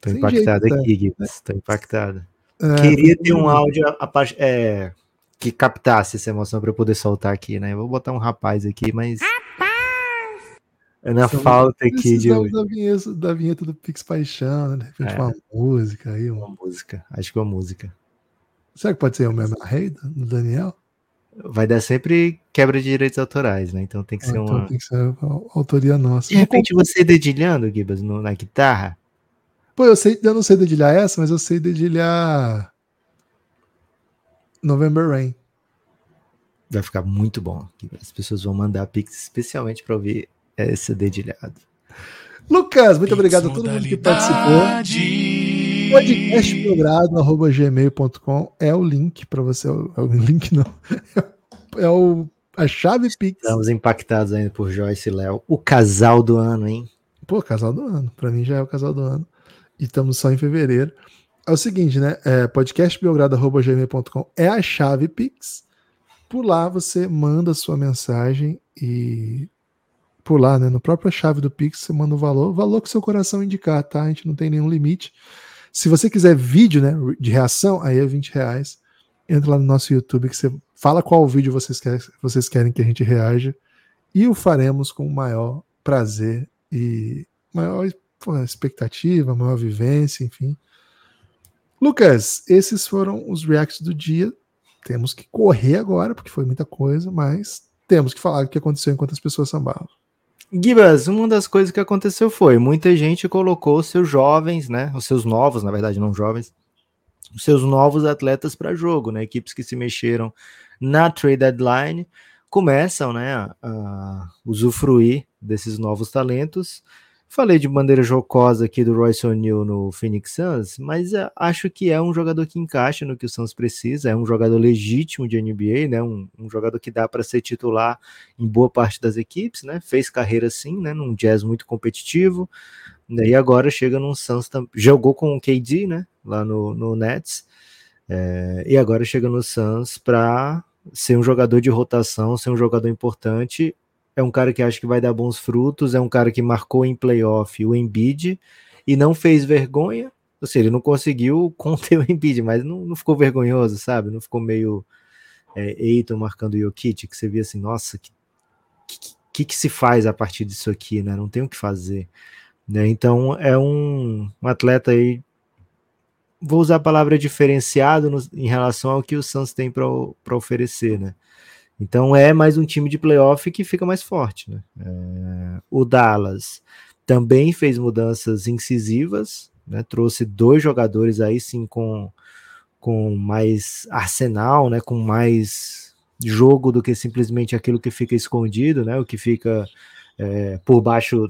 Tô Sem impactado jeito, aqui, Gibbs. Tô impactado. é, Queria ter um áudio a- é, que captasse essa emoção para eu poder soltar aqui, né? Eu Vou botar um rapaz aqui, mas. É na São- falta aqui de da vinheta, da vinheta do Pix Paixão, né? De repente É. uma música aí. Um... uma música. Acho que uma música. Será que pode ser o mesmo rei do Daniel? Vai dar sempre quebra de direitos autorais, né? Então tem que Ah, ser então uma. tem que ser autoria nossa. De repente você dedilhando, Gibas, na guitarra. Pô, eu, sei, eu não sei dedilhar essa, mas eu sei dedilhar November Rain. Vai ficar muito bom. As pessoas vão mandar pix especialmente para ouvir esse dedilhado. Lucas, muito obrigado a todo mundo que participou. Podcastprogrado.gmail.com é o link para você. É o [LAUGHS] link não. É o, a chave Pix. Estamos impactados ainda por Joyce e Léo. O casal do ano, hein? Pô, casal do ano. Pra mim já é o casal do ano. E estamos só em fevereiro. É o seguinte, né? É, podcastbiogrado.gmail.com é a chave Pix. Por lá você manda a sua mensagem e por lá, né? No própria chave do Pix você manda o valor, o valor que seu coração indicar, tá? A gente não tem nenhum limite. Se você quiser vídeo, né, de reação, aí é 20 reais. Entra lá no nosso YouTube que você fala qual vídeo vocês querem, vocês querem que a gente reaja e o faremos com o maior prazer e maior expectativa, maior vivência, enfim. Lucas, esses foram os reacts do dia. Temos que correr agora, porque foi muita coisa, mas temos que falar o que aconteceu enquanto as pessoas sambavam. Gibas, uma das coisas que aconteceu foi, muita gente colocou os seus jovens, né, os seus novos, na verdade não jovens, os seus novos atletas para jogo, né, equipes que se mexeram na trade deadline começam, né, a, a usufruir desses novos talentos. Falei de bandeira jocosa aqui do Royce O'Neal no Phoenix Suns, mas é, acho que é um jogador que encaixa no que o Suns precisa, é um jogador legítimo de NBA, né, um, um jogador que dá para ser titular em boa parte das equipes, né? Fez carreira assim, né? Num jazz muito competitivo. né, E agora chega num Suns, jogou com o KD, né? Lá no, no Nets. é, e agora chega no Suns para ser um jogador de rotação, ser um jogador importante. É um cara que acho que vai dar bons frutos, é um cara que marcou em playoff o Embiid e não fez vergonha. Ou seja, ele não conseguiu [LAUGHS] conter o Embiid, mas não, não ficou vergonhoso, sabe? Não ficou meio é, Eiton marcando o Jokic, que você via assim, nossa, que, que, que se faz a partir disso aqui, né? Não tem o que fazer. Né? Então é um, um atleta aí vou usar a palavra diferenciado no, em relação ao que o Suns tem para oferecer, né? Então é mais um time de playoff que fica mais forte, né? É, o Dallas também fez mudanças incisivas, né? Trouxe dois jogadores aí sim com, com mais arsenal, né? Com mais jogo do que simplesmente aquilo que fica escondido, né? O que fica é, por baixo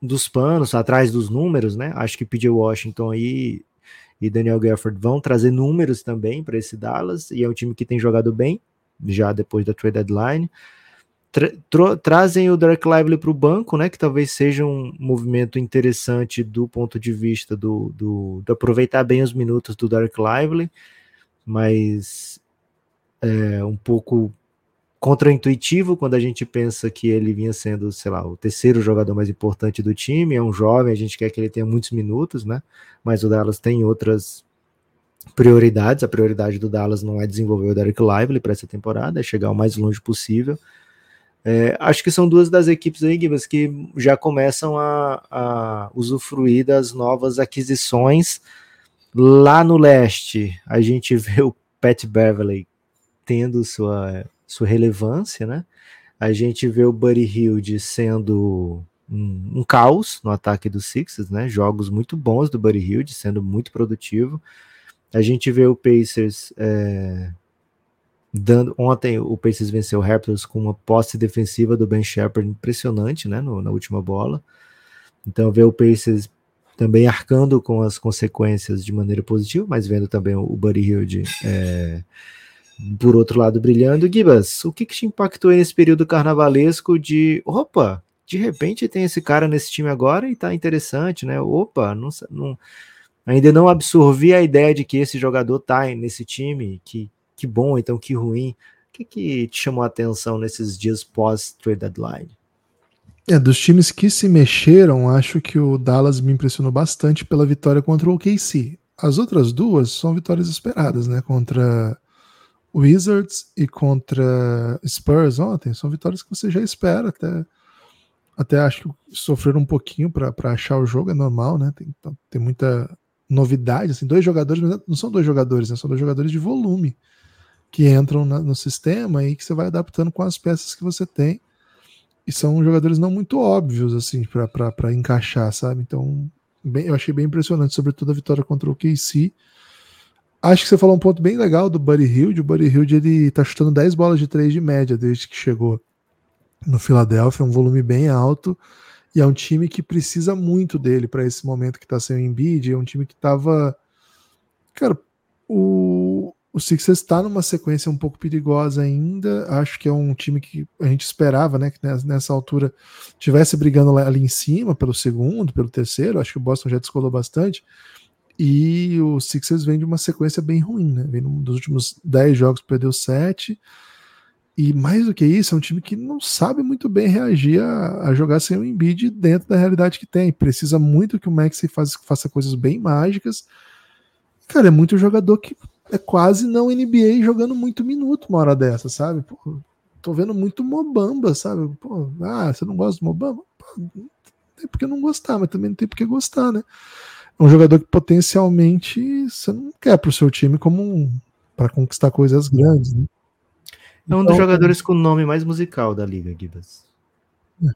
dos panos, atrás dos números, né? Acho que PJ Washington aí e Daniel Gafford vão trazer números também para esse Dallas, e é um time que tem jogado bem, já depois da trade deadline. Tra trazem o Derek Lively para o banco, né? Que talvez seja um movimento interessante do ponto de vista do, do, do aproveitar bem os minutos do Derek Lively, mas é um pouco contraintuitivo quando a gente pensa que ele vinha sendo, sei lá, o terceiro jogador mais importante do time, é um jovem, a gente quer que ele tenha muitos minutos, né? Mas o Dallas tem outras prioridades. A prioridade do Dallas não é desenvolver o Derek Lively para essa temporada, é chegar o mais longe possível. É, acho que são duas das equipes aí, que já começam a, a usufruir das novas aquisições. Lá no leste, a gente [LAUGHS] vê o Pat Beverly tendo sua sua relevância, né? A gente vê o Buddy Hilde sendo um, um, caos no ataque dos Sixers, né? Jogos muito bons do Buddy Hilde, sendo muito produtivo. A gente vê o Pacers é, dando. Ontem o Pacers venceu o Raptors com uma posse defensiva do Ben Shepard impressionante, né? No, na última bola. Então vê o Pacers também arcando com as consequências de maneira positiva, mas vendo também o Buddy Hilde é, por outro lado brilhando. Gibas, o que, que te impactou nesse período carnavalesco de opa, de repente tem esse cara nesse time agora e tá interessante, né? Opa, não, não, ainda não absorvi a ideia de que esse jogador tá nesse time, que, que bom, então que ruim. O que, que te chamou a atenção nesses dias pós-trade deadline? É, dos times que se mexeram, acho que o Dallas me impressionou bastante pela vitória contra o OKC. As outras duas são vitórias esperadas, né? Contra Wizards e contra Spurs ontem são vitórias que você já espera até até acho que sofreram um pouquinho para achar o jogo é normal né tem, tem muita novidade assim dois jogadores não são dois jogadores né? são dois jogadores de volume que entram na, no sistema e que você vai adaptando com as peças que você tem e são jogadores não muito óbvios assim para encaixar sabe então bem, eu achei bem impressionante sobretudo a vitória contra o KC Acho que você falou um ponto bem legal do Buddy Hilde. O Buddy Hilde ele tá chutando 10 bolas de 3 de média desde que chegou no Philadelphia, um volume bem alto. E é um time que precisa muito dele para esse momento que tá sem o Embiid. É um time que tava. Cara, o, o Sixers está numa sequência um pouco perigosa ainda. Acho que é um time que a gente esperava, né? Que nessa altura tivesse brigando ali em cima pelo segundo, pelo terceiro. Acho que o Boston já descolou bastante. E o Sixers vem de uma sequência bem ruim, né? Vem dos últimos 10 jogos, perdeu 7. E mais do que isso, é um time que não sabe muito bem reagir a, a jogar sem o Embiid dentro da realidade que tem. Precisa muito que o Maxi faz, faça coisas bem mágicas. Cara, é muito jogador que é quase não NBA jogando muito minuto uma hora dessa, sabe? Pô, tô vendo muito Mobamba, sabe? Pô, ah, você não gosta do Mobamba? Pô, tem porque não gostar, mas também não tem porque gostar, né? um jogador que potencialmente você não quer para o seu time como um, para conquistar coisas grandes. Né? É um então, dos jogadores com o nome mais musical da liga, Gibas. É.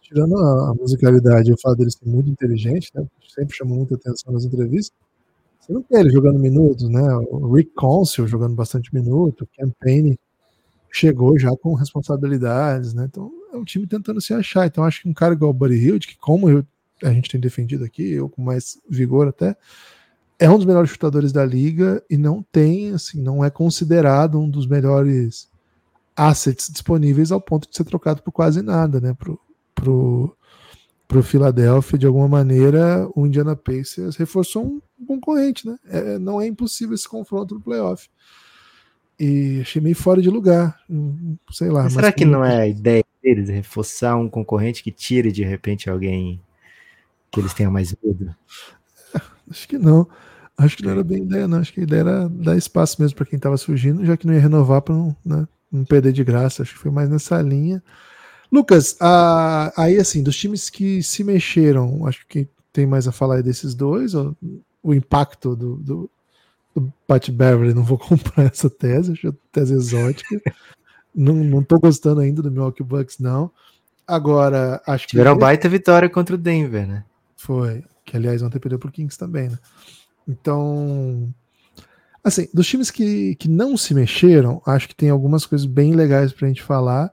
Tirando a, a, musicalidade e o fato dele ser muito inteligente, né? sempre chamou muita atenção nas entrevistas. Você não quer ele jogando minutos, né? O Rick Consul jogando bastante minuto, o Campaign chegou já com responsabilidades, né? Então é um time tentando se achar. Então acho que um cara igual o Buddy Hield, que como eu a gente tem defendido aqui, eu com mais vigor até, é um dos melhores chutadores da liga e não tem, assim, não é considerado um dos melhores assets disponíveis ao ponto de ser trocado por quase nada, né, pro, pro, pro Philadelphia, de alguma maneira, o Indiana Pacers reforçou um concorrente, né, é, não é impossível esse confronto no playoff. E achei meio fora de lugar, sei lá. Mas será que não é a ideia deles reforçar um concorrente que tire de repente alguém que eles tenham mais medo? [LAUGHS] Acho que não. Acho que não era bem ideia, não. Acho que a ideia era dar espaço mesmo para quem estava surgindo, já que não ia renovar para não, né, não perder de graça. Acho que foi mais nessa linha. Lucas, a, aí assim, dos times que se mexeram, acho que tem mais a falar aí desses dois, ou, o impacto do, do, do Pat Beverly, não vou [LAUGHS] comprar essa tese, acho tese exótica. não, não tô gostando ainda do Milwaukee Bucks, não. Agora, acho que. Tiveram baita vitória contra o Denver, né? Foi. Que, aliás, ontem perdeu por Kings também, né? Então, assim, dos times que, que não se mexeram, acho que tem algumas coisas bem legais para a gente falar.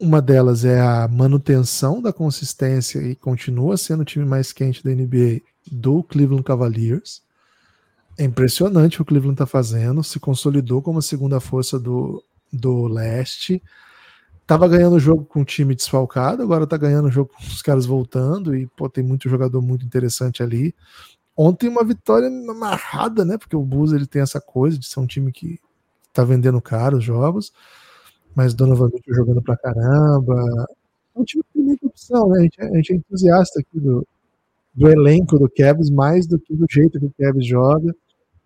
Uma delas é a manutenção da consistência e continua sendo o time mais quente da NBA do Cleveland Cavaliers. É impressionante o que o Cleveland está fazendo, se consolidou como a segunda força do, do leste. Tava ganhando o jogo com o time desfalcado, agora tá ganhando o jogo com os caras voltando e pô, tem muito jogador muito interessante ali. Ontem uma vitória amarrada, né? Porque o Bulls ele tem essa coisa de ser um time que tá vendendo caro os jogos, mas Donovan Mitchell jogando pra caramba. É um time que tem muita opção, né? A gente, é, a gente é entusiasta aqui do, do elenco do Cavs mais do que do jeito que o Cavs joga.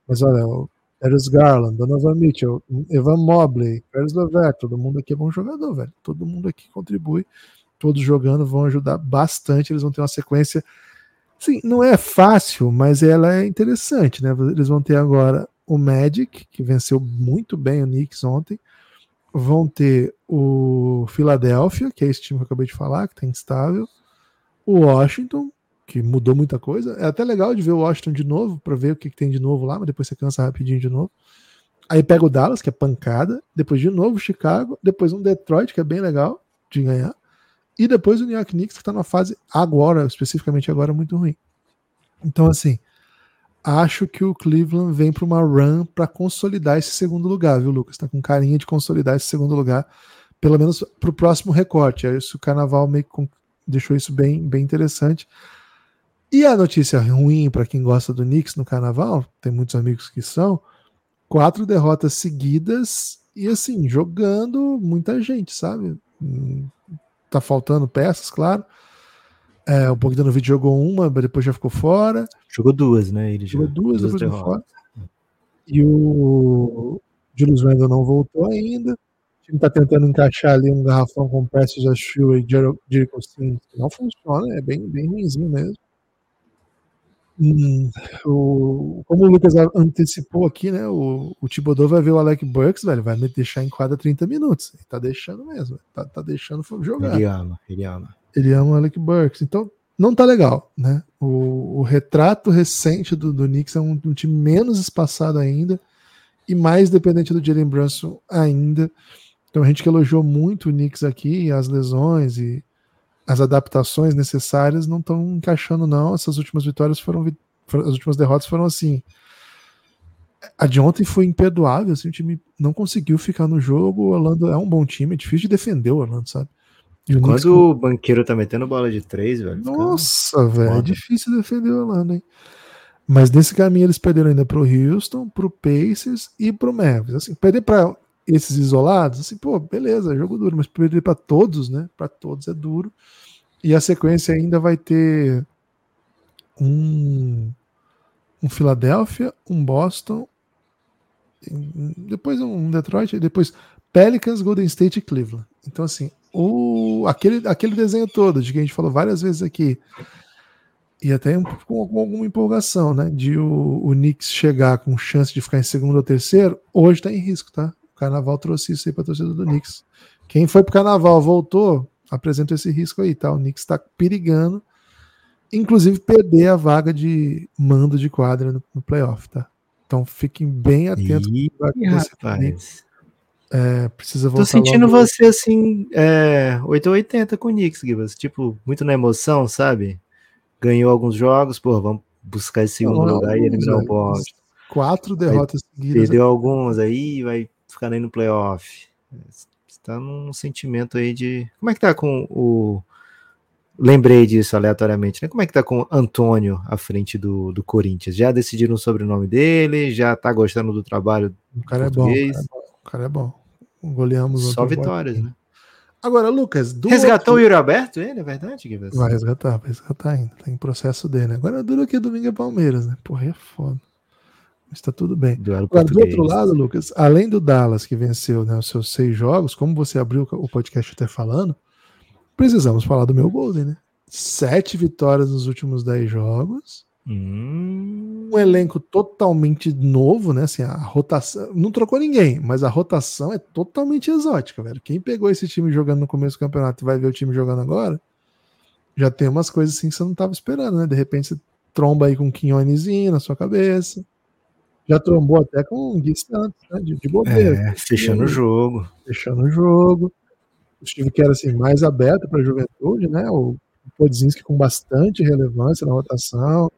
Mas olha, o Darius Garland, Donovan Mitchell, Evan Mobley, Carlos Levert, todo mundo aqui é bom jogador, velho. Todo mundo aqui contribui, todos jogando vão ajudar bastante. Eles vão ter uma sequência Sim, não é fácil, mas ela é interessante, né? Eles vão ter agora o Magic, que venceu muito bem o Knicks ontem. Vão ter o Philadelphia, que é esse time que eu acabei de falar, que está instável. O Washington, que mudou muita coisa. É até legal de ver o Washington de novo, para ver o que, que, tem de novo lá, mas depois você cansa rapidinho de novo. Aí pega o Dallas, que é pancada. Depois de novo Chicago. Depois um Detroit, que é bem legal de ganhar. E depois o New York Knicks, que está numa fase agora, especificamente agora, muito ruim. Então, assim, acho que o Cleveland vem para uma run para consolidar esse segundo lugar, viu, Lucas? Está com carinha de consolidar esse segundo lugar, pelo menos para o próximo recorte. Aí o Carnaval meio que deixou isso bem, bem interessante. E a notícia ruim para quem gosta do Knicks no Carnaval, tem muitos amigos que são, quatro derrotas seguidas e assim, jogando muita gente, sabe? Tá faltando peças, claro. É, o Bogdanovic jogou uma, mas depois já ficou fora. Jogou duas, né? Ele jogou duas, duas depois ficou fora. E o Julius Randle não voltou ainda. O time tá tentando encaixar ali um garrafão com Precious Ashua e Jericho Sims, que não funciona, é bem, bem ruimzinho mesmo. O, como o Lucas antecipou aqui, né? O, o Thibodeau vai ver o Alec Burks, velho, vai me deixar em quadra 30 minutos. Ele tá deixando mesmo, tá, tá deixando jogar. Ele ama, ele ama. Ele ama o Alec Burks. Então, não tá legal, né? O, o retrato recente do, do Knicks é um, um, time menos espaçado ainda e mais dependente do Jalen Brunson ainda. Então, a gente que elogiou muito o Knicks aqui, as lesões e as adaptações necessárias não estão encaixando, não. Essas últimas vitórias foram, as últimas derrotas foram assim. A de ontem foi imperdoável, assim, o time não conseguiu ficar no jogo. O Orlando é um bom time, é difícil de defender o Orlando, sabe? O Quando Knicks... o banqueiro tá metendo bola de três, velho. Nossa, velho, é difícil defender o Orlando, hein? Mas nesse caminho eles perderam ainda pro Houston, pro Pacers e pro Mavericks. Assim, perder para esses isolados, assim, pô, beleza, jogo duro, mas perder para todos, né? Para todos é duro. E a sequência ainda vai ter um, um Philadelphia, um Boston, depois um Detroit, depois Pelicans, Golden State e Cleveland. Então, assim, o, aquele, aquele desenho todo, de que a gente falou várias vezes aqui, e até com, com alguma empolgação, né? De o, o Knicks chegar com chance de ficar em segundo ou terceiro, hoje está em risco, tá? O carnaval trouxe isso aí para a torcida do Knicks. Quem foi para o carnaval voltou, apresenta esse risco aí, tá? O Knicks está perigando, inclusive perder a vaga de mando de quadra no, no playoff, tá? Então fiquem bem atentos. Ih, rapaz. É, precisa voltar Tô sentindo logo. você assim, é, 880 com o Knicks, Gibas. Tipo, muito na emoção, sabe? Ganhou alguns jogos, pô, vamos buscar esse segundo lugar e eliminar o Boston. Quatro derrotas seguidas. Perdeu alguns aí, vai ficar aí no playoff. Está num sentimento aí de. Como é que tá com o. Lembrei disso aleatoriamente, né? Como é que tá com Antônio à frente do, do Corinthians? Já decidiram sobre o nome dele? Já tá gostando do trabalho? O cara é bom. O cara é bom. Goleamos Só vitórias, né? Agora, Lucas. Resgatou outro... o Yuri Alberto, ele, é verdade? Vai resgatar, vai resgatar ainda. Tá em processo dele. Agora duro que domingo é Palmeiras, né? Porra, é foda. Mas tá tudo bem. Duelo Agora, do outro lado, Lucas, além do Dallas que venceu né, os seus seis jogos, como você abriu o podcast até falando, precisamos falar do meu Golden, né? Sete vitórias nos últimos dez jogos. Hum, Um elenco totalmente novo, né? Assim, a rotação. Não trocou ninguém, mas a rotação é totalmente exótica, velho. Quem pegou esse time jogando no começo do campeonato e vai ver o time jogando agora, já tem umas coisas assim que você não tava esperando, né? De repente você tromba aí com um Quinonezinho na sua cabeça. Já trombou até com o Gui Santos, né? De, de bobeira. é, fechando o jogo. fechando o jogo. O time que era assim, mais aberto para a juventude, né? O Podzinski com bastante relevância na rotação,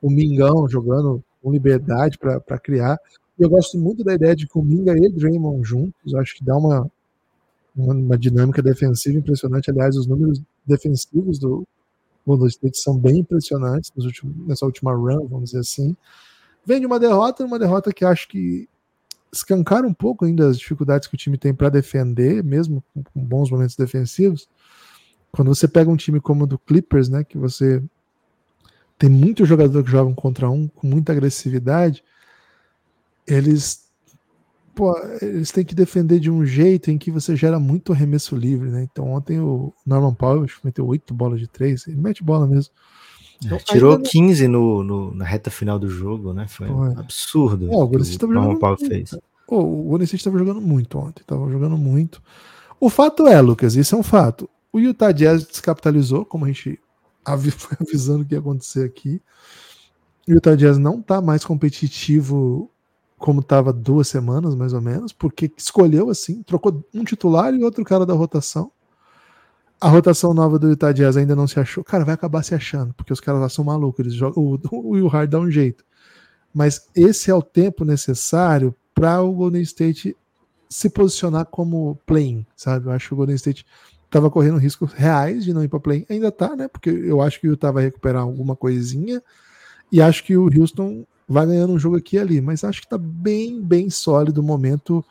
o Mingão jogando com liberdade para criar. E eu gosto muito da ideia de que o Minga e o Draymond juntos, acho que dá uma, uma, uma dinâmica defensiva impressionante. Aliás, os números defensivos do Golden State são bem impressionantes últimos, nessa última run, vamos dizer assim. Vem de uma derrota, uma derrota que acho que escancar um pouco ainda as dificuldades que o time tem para defender, mesmo com, bons momentos defensivos. Quando você pega um time como o do Clippers, né, que você tem muitos jogadores que jogam contra um com muita agressividade, eles pô, eles têm que defender de um jeito em que você gera muito arremesso livre, né? Então ontem o Norman Powell meteu oito bolas de três, ele mete bola mesmo. Então, tirou 15 no, no, na reta final do jogo, né? Foi, Foi. absurdo. É, o Golden estava jogando muito. fez. Oh, o Golden State estava jogando muito ontem, estava jogando muito. O fato é, Lucas, isso é um fato. O Utah Jazz descapitalizou, como a gente [LAUGHS] foi avisando que ia acontecer aqui. O Utah Jazz não está mais competitivo como estava duas semanas, mais ou menos, porque escolheu assim, trocou um titular e outro cara da rotação. A rotação nova do Utah Jazz ainda não se achou. Cara, vai acabar se achando, porque os caras lá são malucos. Eles jogam, o, o Will Hard dá um jeito. Mas esse é o tempo necessário para o Golden State se posicionar como play sabe? Eu acho que o Golden State estava correndo riscos reais de não ir para play Ainda tá, né? Porque eu acho que o Utah vai recuperar alguma coisinha. E acho que o Houston vai ganhando um jogo aqui e ali. Mas acho que tá bem, bem sólido o momento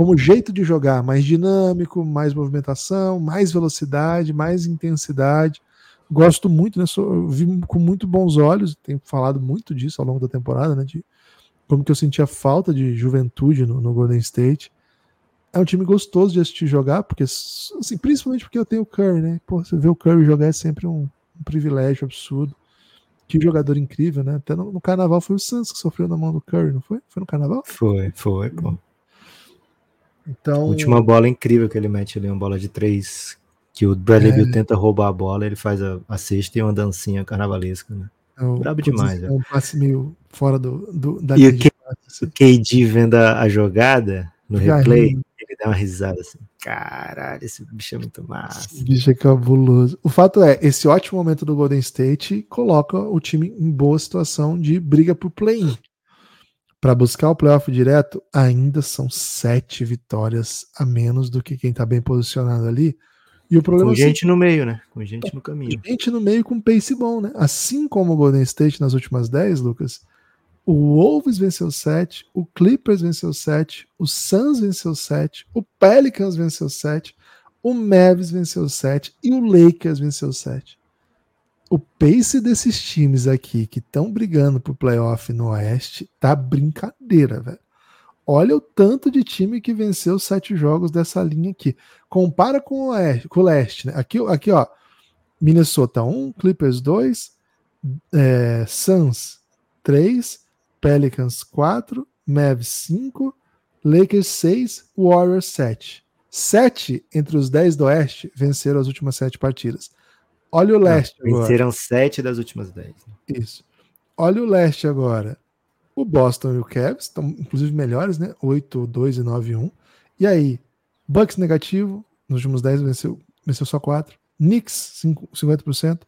como jeito de jogar, mais dinâmico, mais movimentação, mais velocidade, mais intensidade. Gosto muito, né? Sou, vi com muito bons olhos, tenho falado muito disso ao longo da temporada, né? De como que eu sentia falta de juventude no, no Golden State. É um time gostoso de assistir jogar, porque assim, principalmente porque eu tenho o Curry, né? Pô, você vê o Curry jogar é sempre um, um privilégio absurdo. Que jogador incrível, né? Até no, no, carnaval foi o Santos que sofreu na mão do Curry, não foi? Foi no carnaval? Foi, foi, pô. Então, última bola incrível que ele mete ali, uma bola de três, que o Bradley é. Bill tenta roubar a bola, ele faz a, a cesta e uma dancinha carnavalesca, né? É um, Brabo demais. É um passe meio fora do, do da e o, K, o KD vendo a, a jogada no replay, ele dá uma risada assim. Caralho, esse bicho é muito massa. Esse bicho é cabuloso. O fato é, esse ótimo momento do Golden State coloca o time em boa situação de briga por play-in para buscar o playoff direto, ainda são sete vitórias a menos do que quem está bem posicionado ali. E o problema com gente é no meio, né? Com gente no caminho. Gente no meio com pace bom, né? Assim como o Golden State nas últimas 10, Lucas, o Wolves venceu 7, o Clippers venceu 7, o Suns venceu 7, o Pelicans venceu 7, o Mavs venceu 7 e o Lakers venceu 7 o pace desses times aqui que estão brigando pro playoff no Oeste tá brincadeira, velho. Olha o tanto de time que venceu sete jogos dessa linha aqui. Compara com o, Oeste, com o Leste, né? Aqui, aqui, ó. Minnesota 1, Clippers 2, é, Suns 3, Pelicans 4, Mavs 5, Lakers 6, Warriors 7. Sete entre os 10 do Oeste venceram as últimas sete partidas. Olha o leste Não, agora. Venceram sete das últimas dez. Isso. Olha o leste agora. O Boston e o Cavs estão, inclusive, melhores, né? 8, 2 e 9 1. E aí, Bucks negativo, nos últimos 10 venceu, venceu só 4. Knicks, 5, 50%.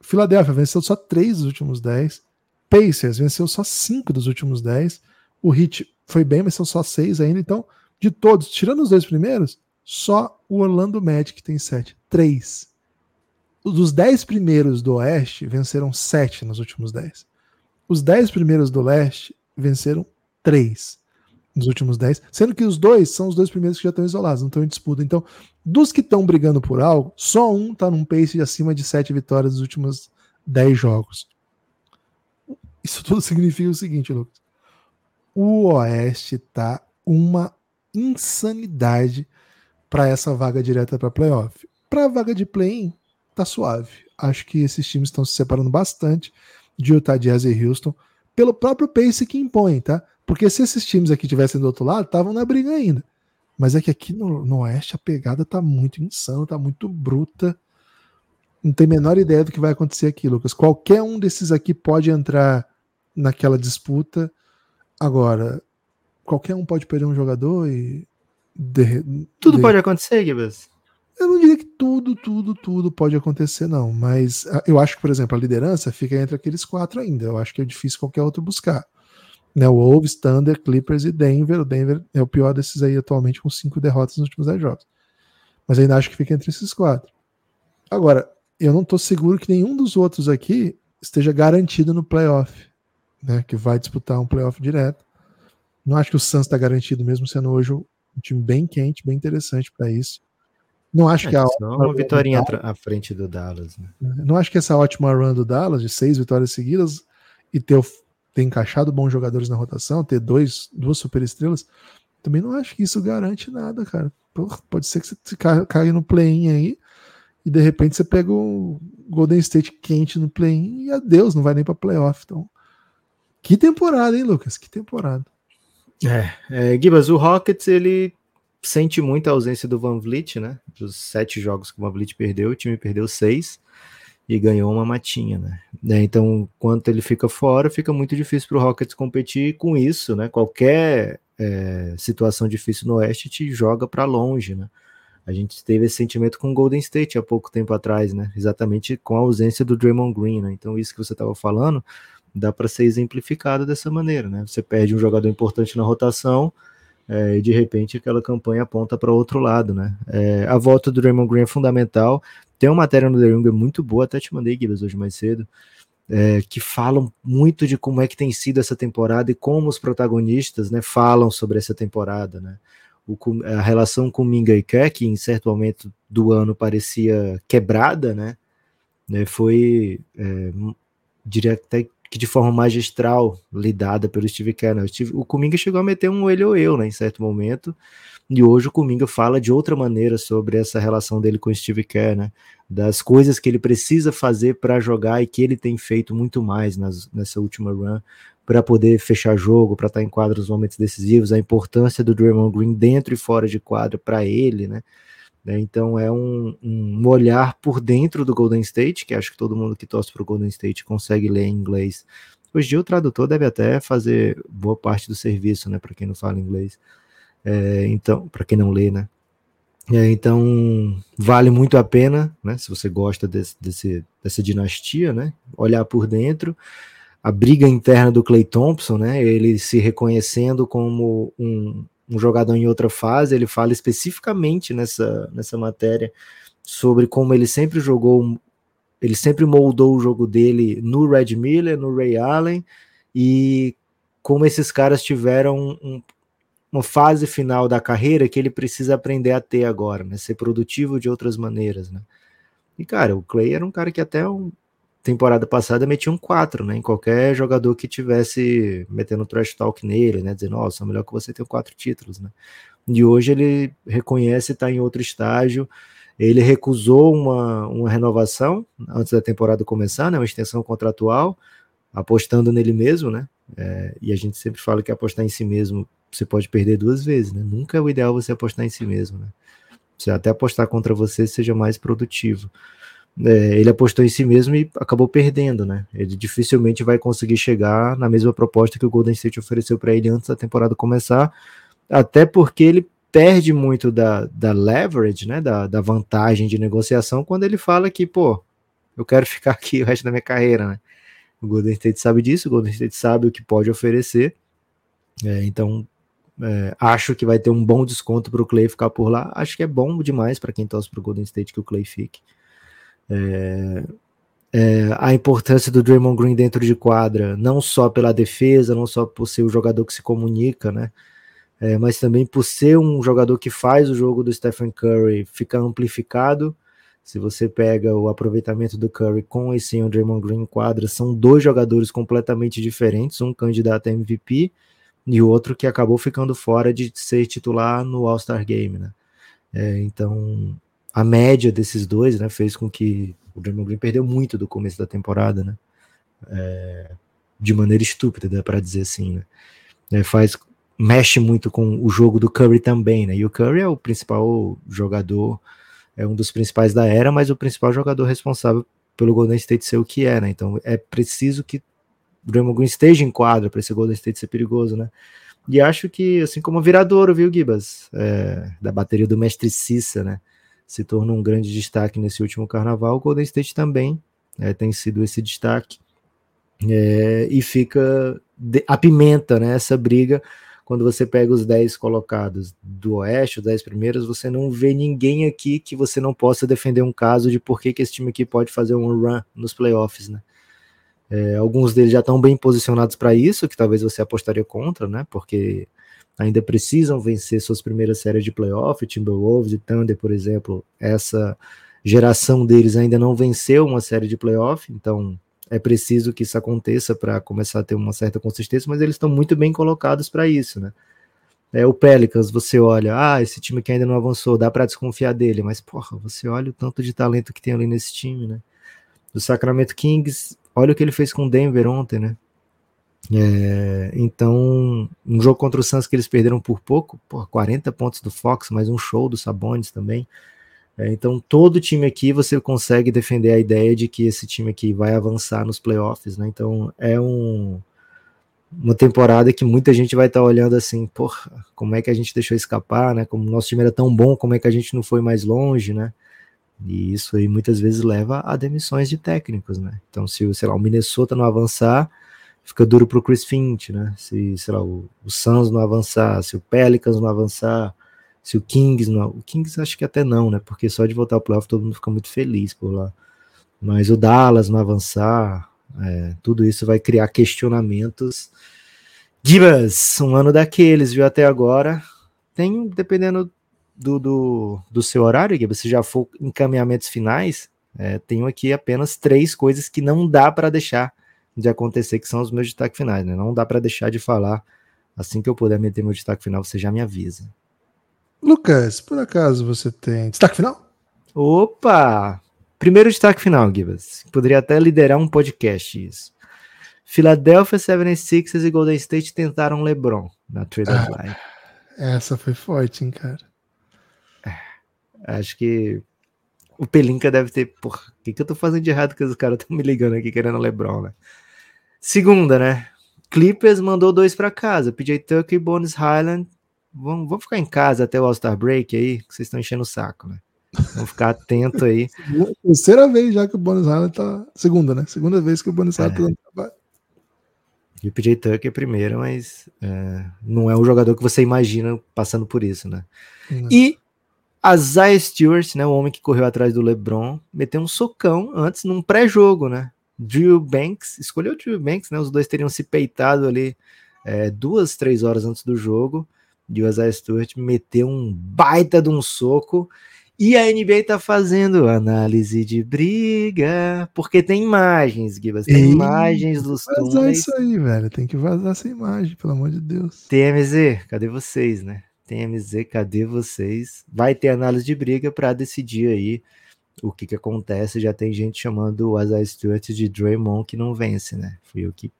Filadélfia venceu só 3 dos últimos 10. Pacers venceu só 5 dos últimos 10. O Heat foi bem, venceu só 6 ainda. Então, de todos, tirando os dois primeiros, só o Orlando Magic tem 7. 3 dos 10 primeiros do Oeste, venceram 7 nos últimos 10. Os 10 primeiros do Leste venceram 3 nos últimos 10, sendo que os dois são os dois primeiros que já estão isolados, não estão em disputa. Então, dos que estão brigando por algo, só um está num pace de acima de 7 vitórias nos últimos 10 jogos. Isso [LAUGHS] tudo significa o seguinte, Lucas. o Oeste tá uma insanidade para essa vaga direta para playoff. Para a vaga de play-in, tá suave. Acho que esses times estão se separando bastante de Utah Jazz e Houston pelo próprio pace que impõe, tá? Porque se esses times aqui tivessem do outro lado, estavam na briga ainda. Mas é que aqui no, no Oeste a pegada tá muito insana, tá muito bruta. Não tem a menor ideia do que vai acontecer aqui, Lucas. Qualquer um desses aqui pode entrar naquela disputa. Agora, qualquer um pode perder um jogador e. De, Tudo de... pode acontecer, Gibbs. Eu não diria que tudo, tudo, tudo pode acontecer, não. Mas ah, eu acho que, por exemplo, a liderança fica entre aqueles quatro ainda. Eu acho que é difícil qualquer outro buscar. Né, Wolves, Thunder, Clippers e Denver. O Denver é o pior desses aí atualmente, com cinco derrotas nos últimos dez jogos. Mas ainda acho que fica entre esses quatro. Agora, eu não estou seguro que nenhum dos outros aqui esteja garantido no playoff, né? Que vai disputar um playoff direto. Não acho que o Suns está garantido, mesmo sendo hoje um time bem quente, bem interessante para isso. Não acho É, que a uma vitória à frente do Dallas. Né? não acho que essa ótima run do Dallas de seis vitórias seguidas e ter, ter encaixado bons jogadores na rotação, ter dois, duas superestrelas, também não acho que isso garante nada, cara. Porra, pode ser que você caia no play-in aí e de repente você pega o Golden State quente no play-in e adeus, não vai nem para playoff. Então, que temporada, hein, Lucas? Que temporada. É, é Gibas, o Rockets ele sente muito a ausência do Van Vliet, né? Dos sete jogos que o Van Vliet perdeu, o time perdeu seis e ganhou uma matinha, né? É, então, quando ele fica fora, fica muito difícil para o Rockets competir com isso, né? Qualquer é, situação difícil no Oeste te joga para longe, né? A gente teve esse sentimento com o Golden State há pouco tempo atrás, né? Exatamente com a ausência do Draymond Green, né? Então, isso que você estava falando dá para ser exemplificado dessa maneira, né? Você perde um jogador importante na rotação é, e de repente aquela campanha aponta para outro lado, né? É, a volta do Draymond Green é fundamental. Tem uma matéria no The Ringer muito boa, até te mandei, Gibbs, hoje mais cedo, é, que falam muito de como é que tem sido essa temporada e como os protagonistas, né, falam sobre essa temporada, né? O, a relação com Minga e Kerr, que em certo momento do ano parecia quebrada, né? né foi, é, diria até que de forma magistral lidada pelo Steve Kerr. Né? O, Steve, o Kuminga chegou a meter um ele ou eu, né, em certo momento, e hoje o Kuminga fala de outra maneira sobre essa relação dele com o Steve Kerr, né, das coisas que ele precisa fazer para jogar e que ele tem feito muito mais nas, nessa última run para poder fechar jogo, para estar tá em quadra nos momentos decisivos, a importância do Draymond Green dentro e fora de quadra para ele, né? Então é um, um, olhar por dentro do Golden State, que acho que todo mundo que torce para o Golden State consegue ler em inglês. Hoje o tradutor deve até fazer boa parte do serviço, né? Para quem não fala inglês. É, então, para quem não lê, né? É, então vale muito a pena, né? Se você gosta desse, desse, dessa dinastia, né? Olhar por dentro. A briga interna do Clay Thompson, né? Ele se reconhecendo como um, um jogador em outra fase, ele fala especificamente nessa, nessa matéria sobre como ele sempre jogou, ele sempre moldou o jogo dele no Red Miller, no Ray Allen, e como esses caras tiveram um, uma fase final da carreira que ele precisa aprender a ter agora, né? Ser produtivo de outras maneiras, né? E, cara, o Clay era um cara que até um, temporada passada metia um 4, né? Em qualquer jogador que tivesse metendo trash talk nele, né? Dizendo, nossa, melhor que você ter quatro títulos, né? E hoje ele reconhece estar em outro estágio. Ele recusou uma, uma renovação antes da temporada começar, né? Uma extensão contratual, apostando nele mesmo, né? É, e a gente sempre fala que apostar em si mesmo você pode perder duas vezes, né? Nunca é o ideal você apostar em si mesmo, né? Você até apostar contra você seja mais produtivo é, ele apostou em si mesmo e acabou perdendo, né? Ele dificilmente vai conseguir chegar na mesma proposta que o Golden State ofereceu para ele antes da temporada começar, até porque ele perde muito da, da leverage, né? Da, da vantagem de negociação quando ele fala que, pô, eu quero ficar aqui o resto da minha carreira, né? O Golden State sabe disso, o Golden State sabe o que pode oferecer, é, então é, acho que vai ter um bom desconto para o Clay ficar por lá. Acho que é bom demais para quem torce para o Golden State que o Clay fique. É, é, a importância do Draymond Green dentro de quadra, não só pela defesa, não só por ser o jogador que se comunica, né? É, mas também por ser um jogador que faz o jogo do Stephen Curry ficar amplificado. Se você pega o aproveitamento do Curry com esse sem o Draymond Green em quadra, são dois jogadores completamente diferentes, um candidato a MVP e outro que acabou ficando fora de ser titular no All-Star Game, né? É, então, a média desses dois, né, fez com que o Draymond Green perdeu muito do começo da temporada, né? É, de maneira estúpida, dá para dizer assim, né? É, faz mexe muito com o jogo do Curry também, né? E o Curry é o principal jogador, é um dos principais da era, mas o principal jogador responsável pelo Golden State ser o que é, né? Então é preciso que o Draymond Green esteja em quadra para esse Golden State ser perigoso, né? E acho que, assim como o Viradouro, viu, Gibas? É, da bateria do Mestre Cissa, né? Se tornou um grande destaque nesse último carnaval. O Golden State também é, tem sido esse destaque. É, e fica, de, apimenta né, essa briga. Quando você pega os 10 colocados do Oeste, os 10 primeiros, você não vê ninguém aqui que você não possa defender um caso de por que, que esse time aqui pode fazer um run nos playoffs, né? É, alguns deles já estão bem posicionados para isso, que talvez você apostaria contra, né? Porque ainda precisam vencer suas primeiras séries de playoff, Timberwolves e Thunder, por exemplo, essa geração deles ainda não venceu uma série de playoff, então é preciso que isso aconteça para começar a ter uma certa consistência, mas eles estão muito bem colocados para isso, né? É, o Pelicans, você olha, ah, esse time que ainda não avançou, dá para desconfiar dele, mas porra, você olha o tanto de talento que tem ali nesse time, né? Do Sacramento Kings, olha o que ele fez com o Denver ontem, né? É, então, um jogo contra o Suns que eles perderam por pouco, por 40 pontos do Fox, mais um show do Sabonis também. É, então, todo time aqui você consegue defender a ideia de que esse time aqui vai avançar nos playoffs, né? Então, é um, uma temporada que muita gente vai estar tá olhando assim, porra, como é que a gente deixou escapar, né? Como o nosso time era tão bom, como é que a gente não foi mais longe, né? E isso aí muitas vezes leva a demissões de técnicos, né? Então, se sei lá, o Minnesota não avançar, fica duro pro Chris Finch, né? Se, sei lá, o, o Suns não avançar, se o Pelicans não avançar, se o Kings não. O Kings acho que até não, né? Porque só de voltar ao playoff todo mundo fica muito feliz por lá. Mas o Dallas não avançar, é, tudo isso vai criar questionamentos. Gibas, um ano daqueles, viu? Até agora. Tem, dependendo do, do, do seu horário, Guiba, se já for encaminhamentos finais, é, tenho aqui apenas três coisas que não dá para deixar de acontecer, que são os meus destaques finais, né? Não dá para deixar de falar. Assim que eu puder meter meu destaque final, você já me avisa. Lucas, por acaso você tem destaque final? Opa! Primeiro destaque final, Gibas. Poderia até liderar um podcast isso. Philadelphia 76ers e Golden State tentaram LeBron na trade ah, deadline. Essa foi forte, hein, cara. Acho que o Pelinka deve ter. Porra, o que, que eu tô fazendo de errado que os caras estão me ligando aqui querendo LeBron, né? Segunda, né? Clippers mandou dois para casa. PJ Tucker e Bones Highland. Vamos, vamos ficar em casa até o All-Star Break aí, que vocês estão enchendo o saco, né? Vamos ficar atento aí. [LAUGHS] Terceira vez já que o Bones Highland tá. Segunda, né? Segunda vez que o Bones Highland é. tá dando trabalho. E o PJ Tucker é primeiro, mas é, não é um jogador que você imagina passando por isso, né? Não. E a Zaya Stewart, né, o homem que correu atrás do LeBron, meteu um socão antes num pré-jogo, né? Drew Banks, escolheu o Drew Banks, né? Os dois teriam se peitado ali é, duas, três horas antes do jogo. E o Isaiah Stewart meteu um baita de um soco. E a NBA tá fazendo análise de briga, porque tem imagens, Gibas, tem Ei, imagens dos túneis. Vazar isso aí, velho, tem que vazar essa imagem, pelo amor de Deus. TMZ, cadê vocês, né? TMZ, cadê vocês? Vai ter análise de briga para decidir aí o que que acontece. Já tem gente chamando o Isaiah Stewart de Draymond que não vence, né? Fui eu que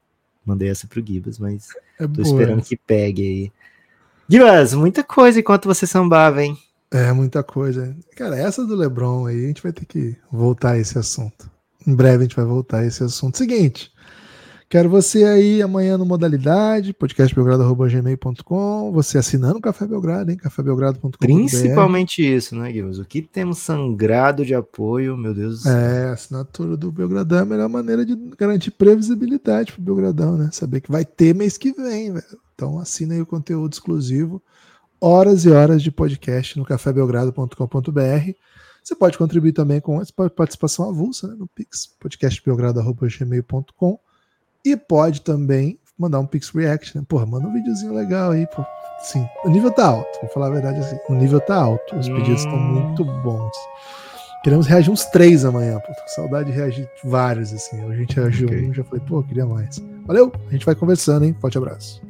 mandei essa pro Gibas, mas é tô esperando que pegue aí. Gibas, muita coisa enquanto você sambava, hein? É, muita coisa. Cara, essa do LeBron aí, a gente vai ter que voltar a esse assunto. Em breve a gente vai voltar a esse assunto. Seguinte, Quero você aí amanhã no Modalidade, podcastbelgrado.gmail.com, você assinando o Café Belgrado, hein? cafébelgrado.com. Principalmente isso, né, Guilherme? O que temos sangrado de apoio, meu Deus do céu. É, a assinatura do Belgradão é a melhor maneira de garantir previsibilidade pro Belgradão, né? Saber que vai ter mês que vem, velho. Então assina aí o conteúdo exclusivo, horas e horas de podcast no cafébelgrado.com.br. Você pode contribuir também com participação avulsa né, no Pix, podcastbelgrado.gmail.com e pode também mandar um Pix React, né? Porra, manda um videozinho legal aí, pô. Sim, o nível tá alto, vou falar a verdade assim. O nível tá alto, os pedidos estão hum. muito bons. Queremos reagir uns três amanhã, pô. Tô com saudade de reagir vários, assim. Hoje a gente reagiu okay. um, já falei, pô, queria mais. Valeu, a gente vai conversando, hein? Forte abraço.